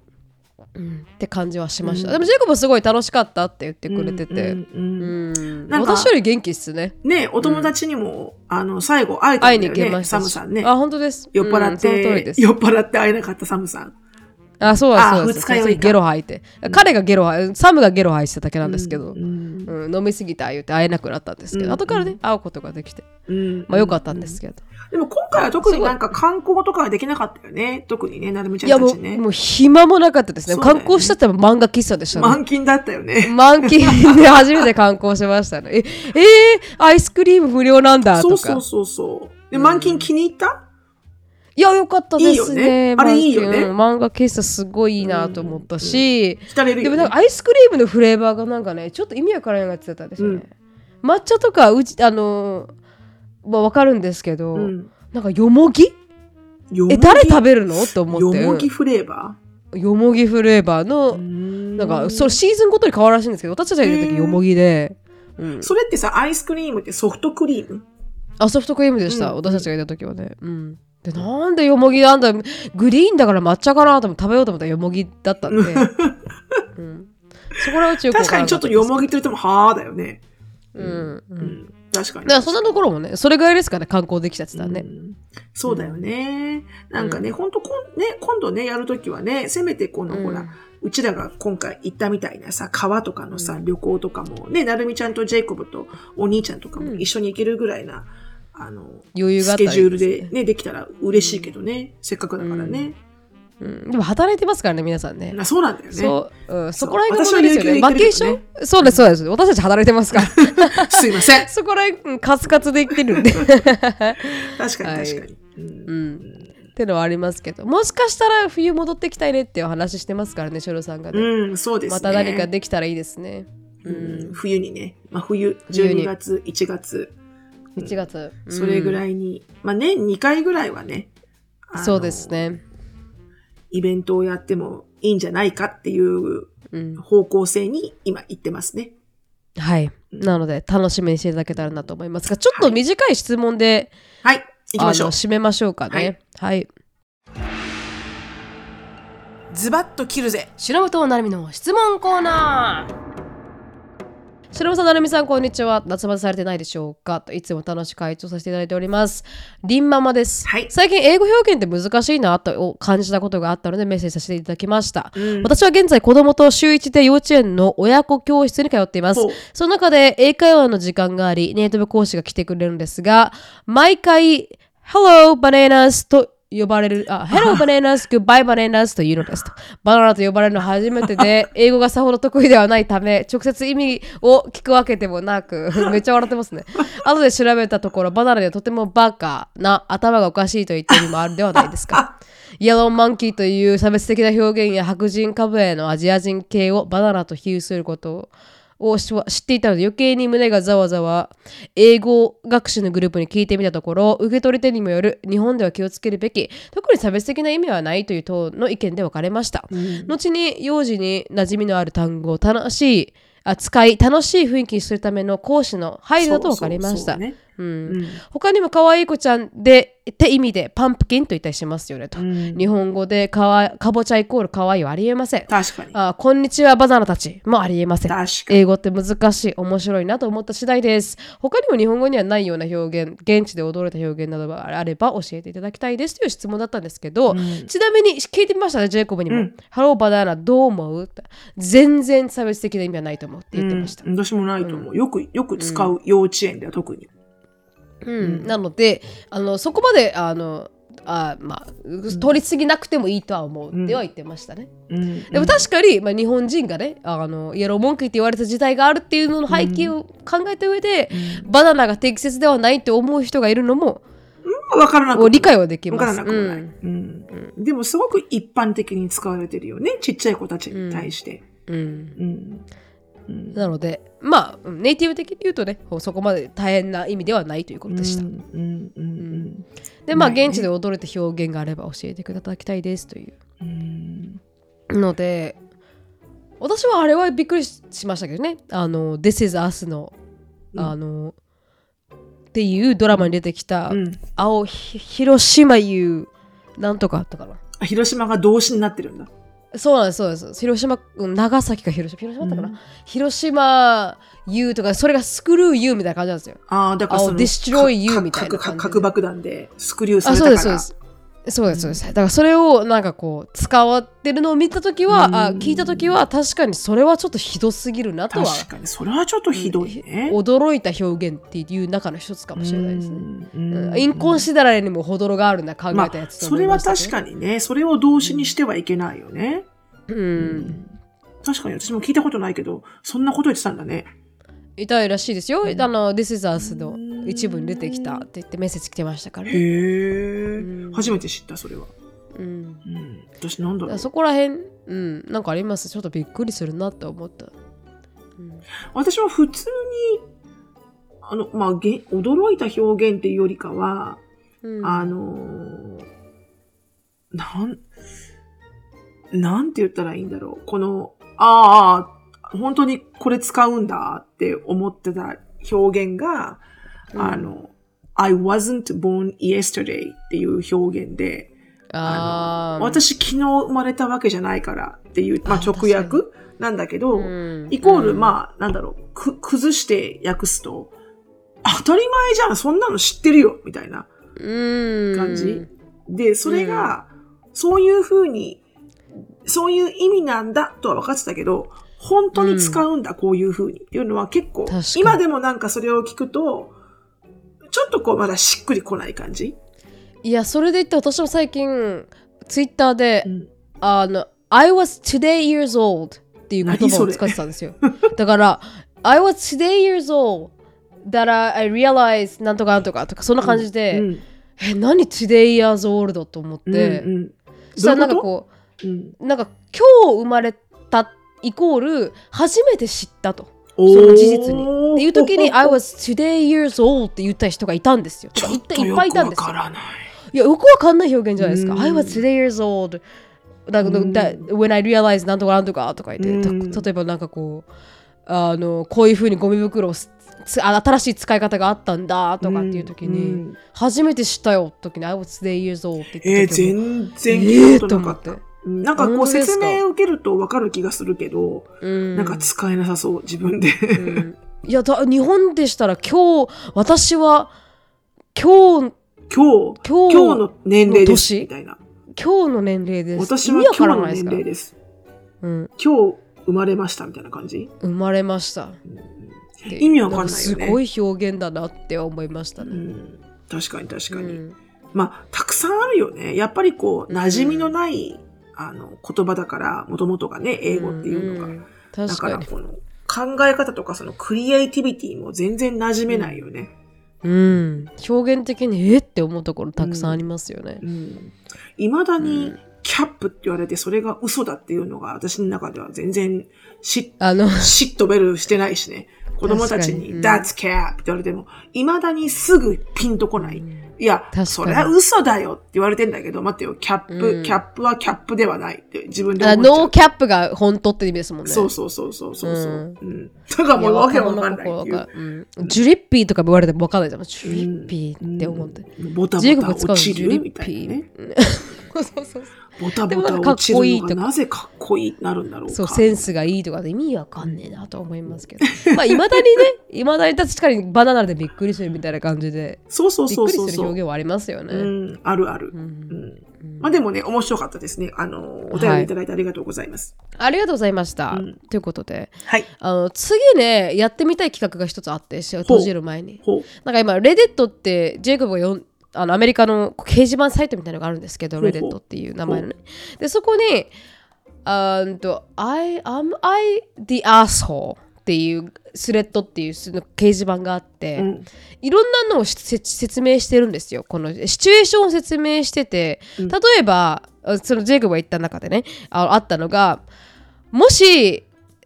うんって感じはしました。うんでも、ジェイコブすごい楽しかったって言ってくれてて、うん私より元気っすね。ねお友達にも、あの、最後会えたんだよね。に行けましたしサムさんね。あ、本当です。酔っ払ってで、す。酔っ払って会えなかったサムさん。あ、そうそうです。二日酔いゲロ吐いて。彼がゲロ吐いサムがゲロ吐いてただけなんですけど、ううんん飲みすぎた言って会えなくなったんですけど、うん後からね、会うことができて、うんまあよかったんですけど。でも今回は特になんか観光とかはできなかったよね。特にね、なるみちいやもう、ゃんたちね。もう暇もなかったですね。ね観光したっても漫画喫茶でしたね。満勤だったよね。満勤で初めて観光しましたね。え、えー、アイスクリーム無料なんだとか。そうそうそうそう。で、満勤気に入った？いや、よかったですね。いいよね。あれいいよね。漫画喫茶すごいいいなと思ったし。でもなんかアイスクリームのフレーバーがなんかねちょっと意味わからんやつだったんですよね、抹茶とかうちあのーまあわかるんですけど、うん。なんかよもぎえ誰食べるの？と思って。よもぎフレーバうんよもぎフレーバーの、なんかそれシーズンごとに変わるらしいんですけど私たちがいる時よもぎで、うん、それってさ、アイスクリームってソフトクリーム？あソフトクリームでした、うん。私たちがいた時はね。うんでなんでよもぎなんだグリーンだから抹茶かなと思って食べようと思ったらよもぎだったんで、うん、そこらうちよくわ確かにちょっとよもぎって言ってもはーだよね。うん、うん。うん。確かに。だからそんなところもね、それぐらいですかね、観光できたってたらね。うん。そうだよね。なんかね、ほんとこん、ね、今度ね、やるときはね、せめてこの、うん。ほら、うちらが今回行ったみたいなさ、川とかのさ、旅行とかも、ね、なるみちゃんとジェイコブとお兄ちゃんとかもうん。一緒に行けるぐらいな、あの、余裕があったらいスケジュールいですねできたら嬉しいけどね、せっかくだからね。うん、でも働いてますからね、皆さんね。あそうなんだよね。そう、うん、そこら辺が問題ですよね。バケーション、そうです、そうです。私たち働いてますから。すいません。そこら辺、うんカツカツで行ってるんで。確かに確かに。はいうんうん。ってのはありますけど、もしかしたら冬戻ってきたいねっていう話してますからね、ショロさんがね。うん、そうですね。また何かできたらいいですね。ううんん。冬にね、まあ、冬、冬に12月、1月、1月。それぐい。らいに、まあ年2回ぐらいはね、そうですね。イベントをやってもいいんじゃないかっていううん。方向性に今言ってますね。はい。なので、楽しみにしていただけたらなと思いますが、ちょっと短い質問で、はい、行きましょうあの。締めましょうかね。はい。ズバッと切るぜ。白本なるみの質問コーナー白本なるみさんこんにちは。夏バテされてないでしょうか。といつも楽しく会長させていただいております。りんママです、はい。最近英語表現って難しいなと感じたことがあったのでメッセージさせていただきました、うん。私は現在子供と週1で幼稚園の親子教室に通っています。その中で英会話の時間がありネイティブ講師が来てくれるんですが毎回 Hello bananas と呼ばれる、あ、Hello bananas, goodbye bananas というのですと。バナナと呼ばれるのは初めてで、英語がさほど得意ではないため、直接意味を聞くわけでもなく、めっちゃ笑ってますね。後で調べたところ、バナナではとてもバカな頭がおかしいといった意味もあるではないですか。イエローマンキーという差別的な表現や白人株へのアジア人系をバナナと比喩することをを知っていたので余計に胸がざわざわ。英語学習のグループに聞いてみたところ受け取り手にもよる日本では気をつけるべき特に差別的な意味はないという党の意見で分かれました、後に幼児に馴染みのある単語を楽しいあ使い楽しい雰囲気にするための講師の配慮だと分かりました。そうそうそうねうん。うん。他にも可愛い子ちゃんでって意味でパンプキンと言ったりしますよねと、うん。日本語でかわかぼちゃイコール可愛いはありえません。確かに。あこんにちはバナナたちもありえません。確かに。英語って難しい面白いなと思った次第です。他にも日本語にはないような表現現地で驚いた表現などがあれば教えていただきたいですという質問だったんですけど、ちなみに聞いてみましたねジェイコブにも、うん。ハローバナナどう思う？って全然差別的な意味はないと思うって言ってました、うん。私もないと思う。よく、よく使う幼稚園では特に。うん。なのであのそこまであのあまあ取りすぎなくてもいいとは思うっては言ってましたね、うん。でも確かに、まあ、日本人がねあのイエローモンキーって言われた時代があるっていうのの背景を考えた上で、バナナが適切ではないって思う人がいるのもわからなくも理解はできわます。からなくもない、うん。うん。でもすごく一般的に使われてるよね。ちっちゃい子たちに対して。うんなのでまあネイティブ的に言うとねそこまで大変な意味ではないということでした。うんでまあ現地で踊れた表現があれば教えていただきたいですという。ので私はあれはびっくりししましたけどね。あの「This is Us の」あの、っていうドラマに出てきた、うん。青ひ広島優なんとかあったかな。あ広島が動詞になってるんだ。そうなんですそうです。広島うん長崎か広島広島だったかな、うん。広島優とかそれがスクルーユーみたいな感じなんですよ。ああ、だからその、あ destroy you かみたいな感じで。核核爆弾でスクリューさあれたから。そうですそうですそうですそうです。だからそれをなんかこう使わってるのを見た時は、うん。あ聞いた時は確かにそれはちょっとひどすぎるなとは確かに、それはちょっとひどいね。驚いた表現っていう中の一つかもしれないですね。うん。うん。インコンシダラレにも程があるな考えまあ、たやつとそれは思いました確かにね、それを動詞にしてはいけないよね。に。うん。確かに私も聞いたことないけど、そん。なこと言ってたん。だね。痛いらしいですよ。あの、This is Us の一部に出てきたって言ってメッセージ来てましたからへね。え、ん初めて知った、それは。うん。うん、私なんだろう。そこら辺、うん、なんかあります？ちょっとびっくりするなって思った。私は普通に、あの、まあ、げ驚いた表現っていうよりかは、うん、あのーなん、なんて言ったらいいんだろう。この、ああ、本当にこれ使うんだって思ってた表現が、あの、I wasn't born yesterday っていう表現で、あー。私昨日生まれたわけじゃないからっていう、まああ直訳なんだけど、うん。イコール、うん。まあ、なんだろう、く、崩して訳すと、当たり前じゃん、そんなの知ってるよ、みたいなうん。感じ。で、それが、そういう風に、そういう意味なんだとは分かってたけど、本当に使うんだ、こういう風に。っていうのは結構今でもなんかそれを聞くと、ちょっとこうまだしっくりこない感じ？いや、それで言って私も最近、ツイッターで、うん。あの、I was today years old っていう言葉を使ってたんですよ。だから、I was today years old that I realized なんとかなんとかとか、そんな感じで、うんえ、何？today years old と思って、うんうん。そしたらなんかどうこうん。う、なんか今日生まれたイコール、初めて知ったと。その事実に。っていう時に、I was today years old って言った人がいたんですよ。ちょっいっといっぱいいたんですよい。いや、よくわかんない表現じゃないですか。うん I was today years old. だだだ when I realized なんとかなんとかとか言って、例えばなんかこう、あの、こういうふうにゴミ袋を新しい使い方があったんだとかっていう時に、うん初めて知ったよ時に I was today years old ってえー、言った時も全然聞いたことなかった。えーと思ってうんなんかこう説明を受けるとわかる気がするけど、うんなんか使えなさそう、自分で。うんいやだ日本でしたら今日私は今日今日、今日の年齢です。年？みたいな。今日の年齢です私は今日の年齢です。うん、今日生まれましたみたいな感じ？生まれましたって意味わかんないよねすごい表現だなって思いましたね。うん、確かに確かに。うんまあ、たくさんあるよね。やっぱりこう、馴染みのない、あの、言葉だから、もともとがね、英語っていうのが。んだ確かに。からこの、考え方とかそのクリエイティビティも全然馴染めないよね。うん、表現的にえって思うところたくさんありますよね。うん。未だに、キャップって言われて、それが嘘だっていうのが、私の中では全然、し、あの、シッとベルしてないしね。子供たちに、にうん That's cap って言われても、未だにすぐピンとこない。いやそれは嘘だよって言われてんだけど、待ってよ、キャップ、うんキャップはキャップではないって自分であ思っちゃう。ノーキャップが本当って意味ですもんね。そうそうそうそうそうそう。うんうん。だからもうわけわかんないっていう。うんジュリッピーとか言われても分かんないじゃん。ジュリッピーって思って。うんボタボタ落ちジュリッるみたいなね。そうそうそう。ボタボタ落ちるのこいいとかがなぜかっこいいになるんだろうか。そうセンスがいいとかで意味わかんねえなと思いますけど まあいまだにねいまだに確かにバナナでびっくりするみたいな感じでそうそうびっそうそうそうくりする表。現はありますよね、うん、あるある。うんうんまあでもね、面白かったですね。あの、お便りいただいてありがとうございます。ありがとうございました、うんということではい。あの次ねやってみたい企画が一つあって閉じる前に。なんか今レディットってジェイコブがよんあのアメリカの掲示板サイトみたいなのがあるんですけどレディットっていう名前のねでそこにあと I am I the asshole っていうスレッドっていうその掲示板があって、うん。いろんなのを説明してるんですよ。このシチュエーションを説明してて、うん例えば、あそのジェイコブが言った中でね、ああったのが、もし、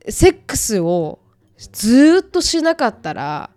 セックスをずーっとしなかったら、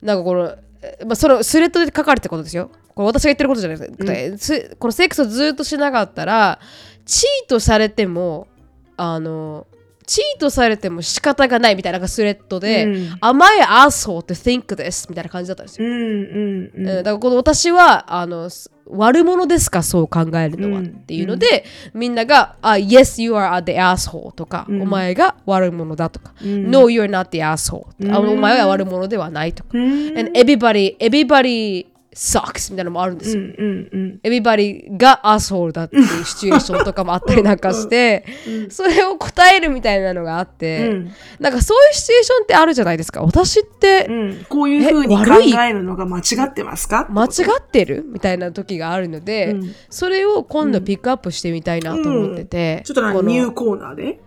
なんかこの、えまあ、そのスレッドで書かれてることですよ。これ私が言ってることじゃなくて、すこのセックスをずーっとしなかったら、チートされても、あの、チートされても仕方がないみたいなスレッドで、うん。Am I asshole to think this? みたいな感じだったんですよ。うんうんうん。えーだからこの私はあのす悪者ですかそう考えるのは、うんっていうので、みんながあ Yes, you are the asshole とか、うん。お前が悪者だとか、うん。No, you're not the asshole、お前は悪者ではないとか、うん。And everybody, everybody sucks みたいなのもあるんですよ。うんうんうん。Everybody がアーソールだっていうシチュエーションとかもあったりなんかして、それを答えるみたいなのがあって、うん。なんかそういうシチュエーションってあるじゃないですか。私ってうん、こういうふうに考えるのが間違ってますか？間違ってる？みたいな時があるので、うん。それを今度ピックアップしてみたいなと思ってて、ちょっとなんかニューコーナーで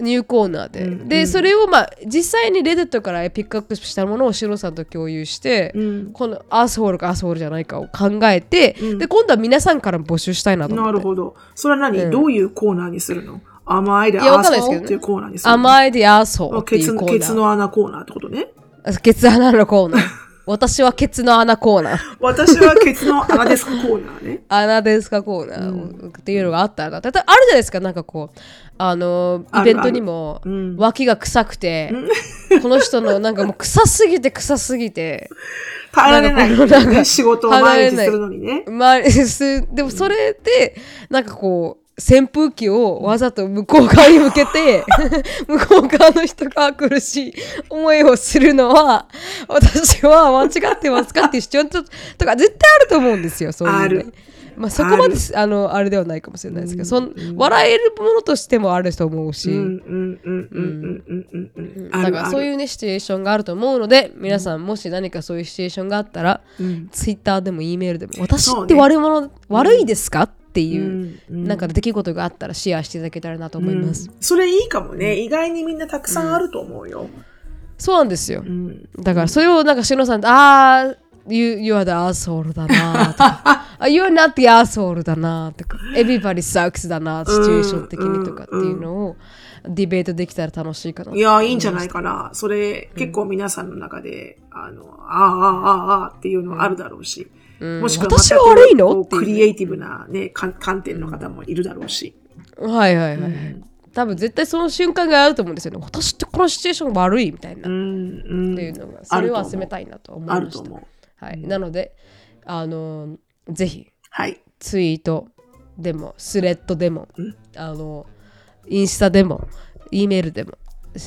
ニューコーナーで、うん。でそれをまあ実際にレデットからピックアップしたものをシロさんと共有して、うん。このアースホールかアースホールじゃないかを考えて、うん。で今度は皆さんからも募集したいなと思って。なるほど。それは何、うん。どういうコーナーにするの？甘いでアーかんないですけどねソーっていうコーナーにするの？甘いでアースホールっていうコーナー。ケツの穴コーナーってことね。あケツ穴のコーナー私はケツの穴コーナー。私はケツの穴ですかコーナーね。穴ですかコーナー。っていうのがあったらな、たとあるじゃないですかなんかこうあのイベントにも脇が臭くて、この人のなんかもう臭すぎて臭すぎて耐えられない、なんかこのなんか仕事を毎日するのにね。まあ、すでもそれでなんかこう扇風機をわざと向こう側に向けて 向こう側の人が苦しい思いをするのは私は間違ってますかっていう主張ととか絶対あると思うんですよそういうの、ね、まあ、そこまであのあれではないかもしれないですけど、うん。うん、笑えるものとしてもあると思うし。だからそういうねシチュエーションがあると思うので皆さんもし何かそういうシチュエーションがあったら、うん、ツイッターでも E メールでも「私って悪者、ね、悪いですか?」ていう、うんうんなんか出来事があったらシェアしていただけたらなと思います、うんそれいいかもね。意外にみんなたくさんあると思うよ。そうなんですよ、うんだからそれをなんかしのさんああ you, you are the asshole だなとか あ You're not the asshole だなとか Everybody sucks だなシチュエーション的にとかっていうのをディベートできたら楽しいかないや、いいんじゃないかな。それ、結構皆さんの中で、あの、ああ、ああ、ああっていうのあるだろうし。うんもしくは私は悪いの？こうっていうクリエイティブなね、観観点の方もいるだろうし。はいはいはい、はい多分絶対その瞬間があると思うんですよね。私ってこのシチュエーション悪いみたいな、うっん、うん。ていうのがそれを集めたいなと思いました。あると思う。はい、なのであのぜひはい。ツイートでもスレッドでも、あのインスタでも E メールでも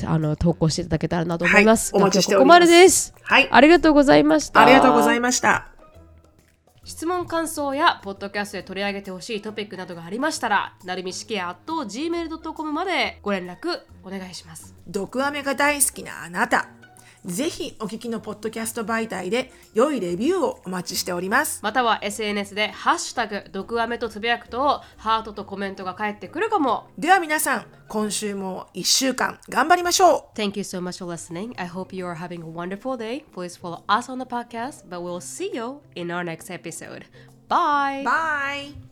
あの投稿していただけたらなと思います、はい。お待ちしておりここますまでです。はい。ありがとうございました。ありがとうございました。質問感想やポッドキャストで取り上げてほしいトピックなどがありましたらなるみしきや gmail.com までご連絡お願いします毒アメが大好きなあなた。ぜひお聞きのポッドキャスト媒体で良いレビューをお待ちしております。または SNS で「ハッシュタグ毒アメ」とつぶやくとハートとコメントが返ってくるかもでは皆さん、今週も1週間頑張りましょう Thank you so much for listening. I hope you are having a wonderful day. Please follow us on the podcast, but we'll see you in our next episode. Bye. Bye!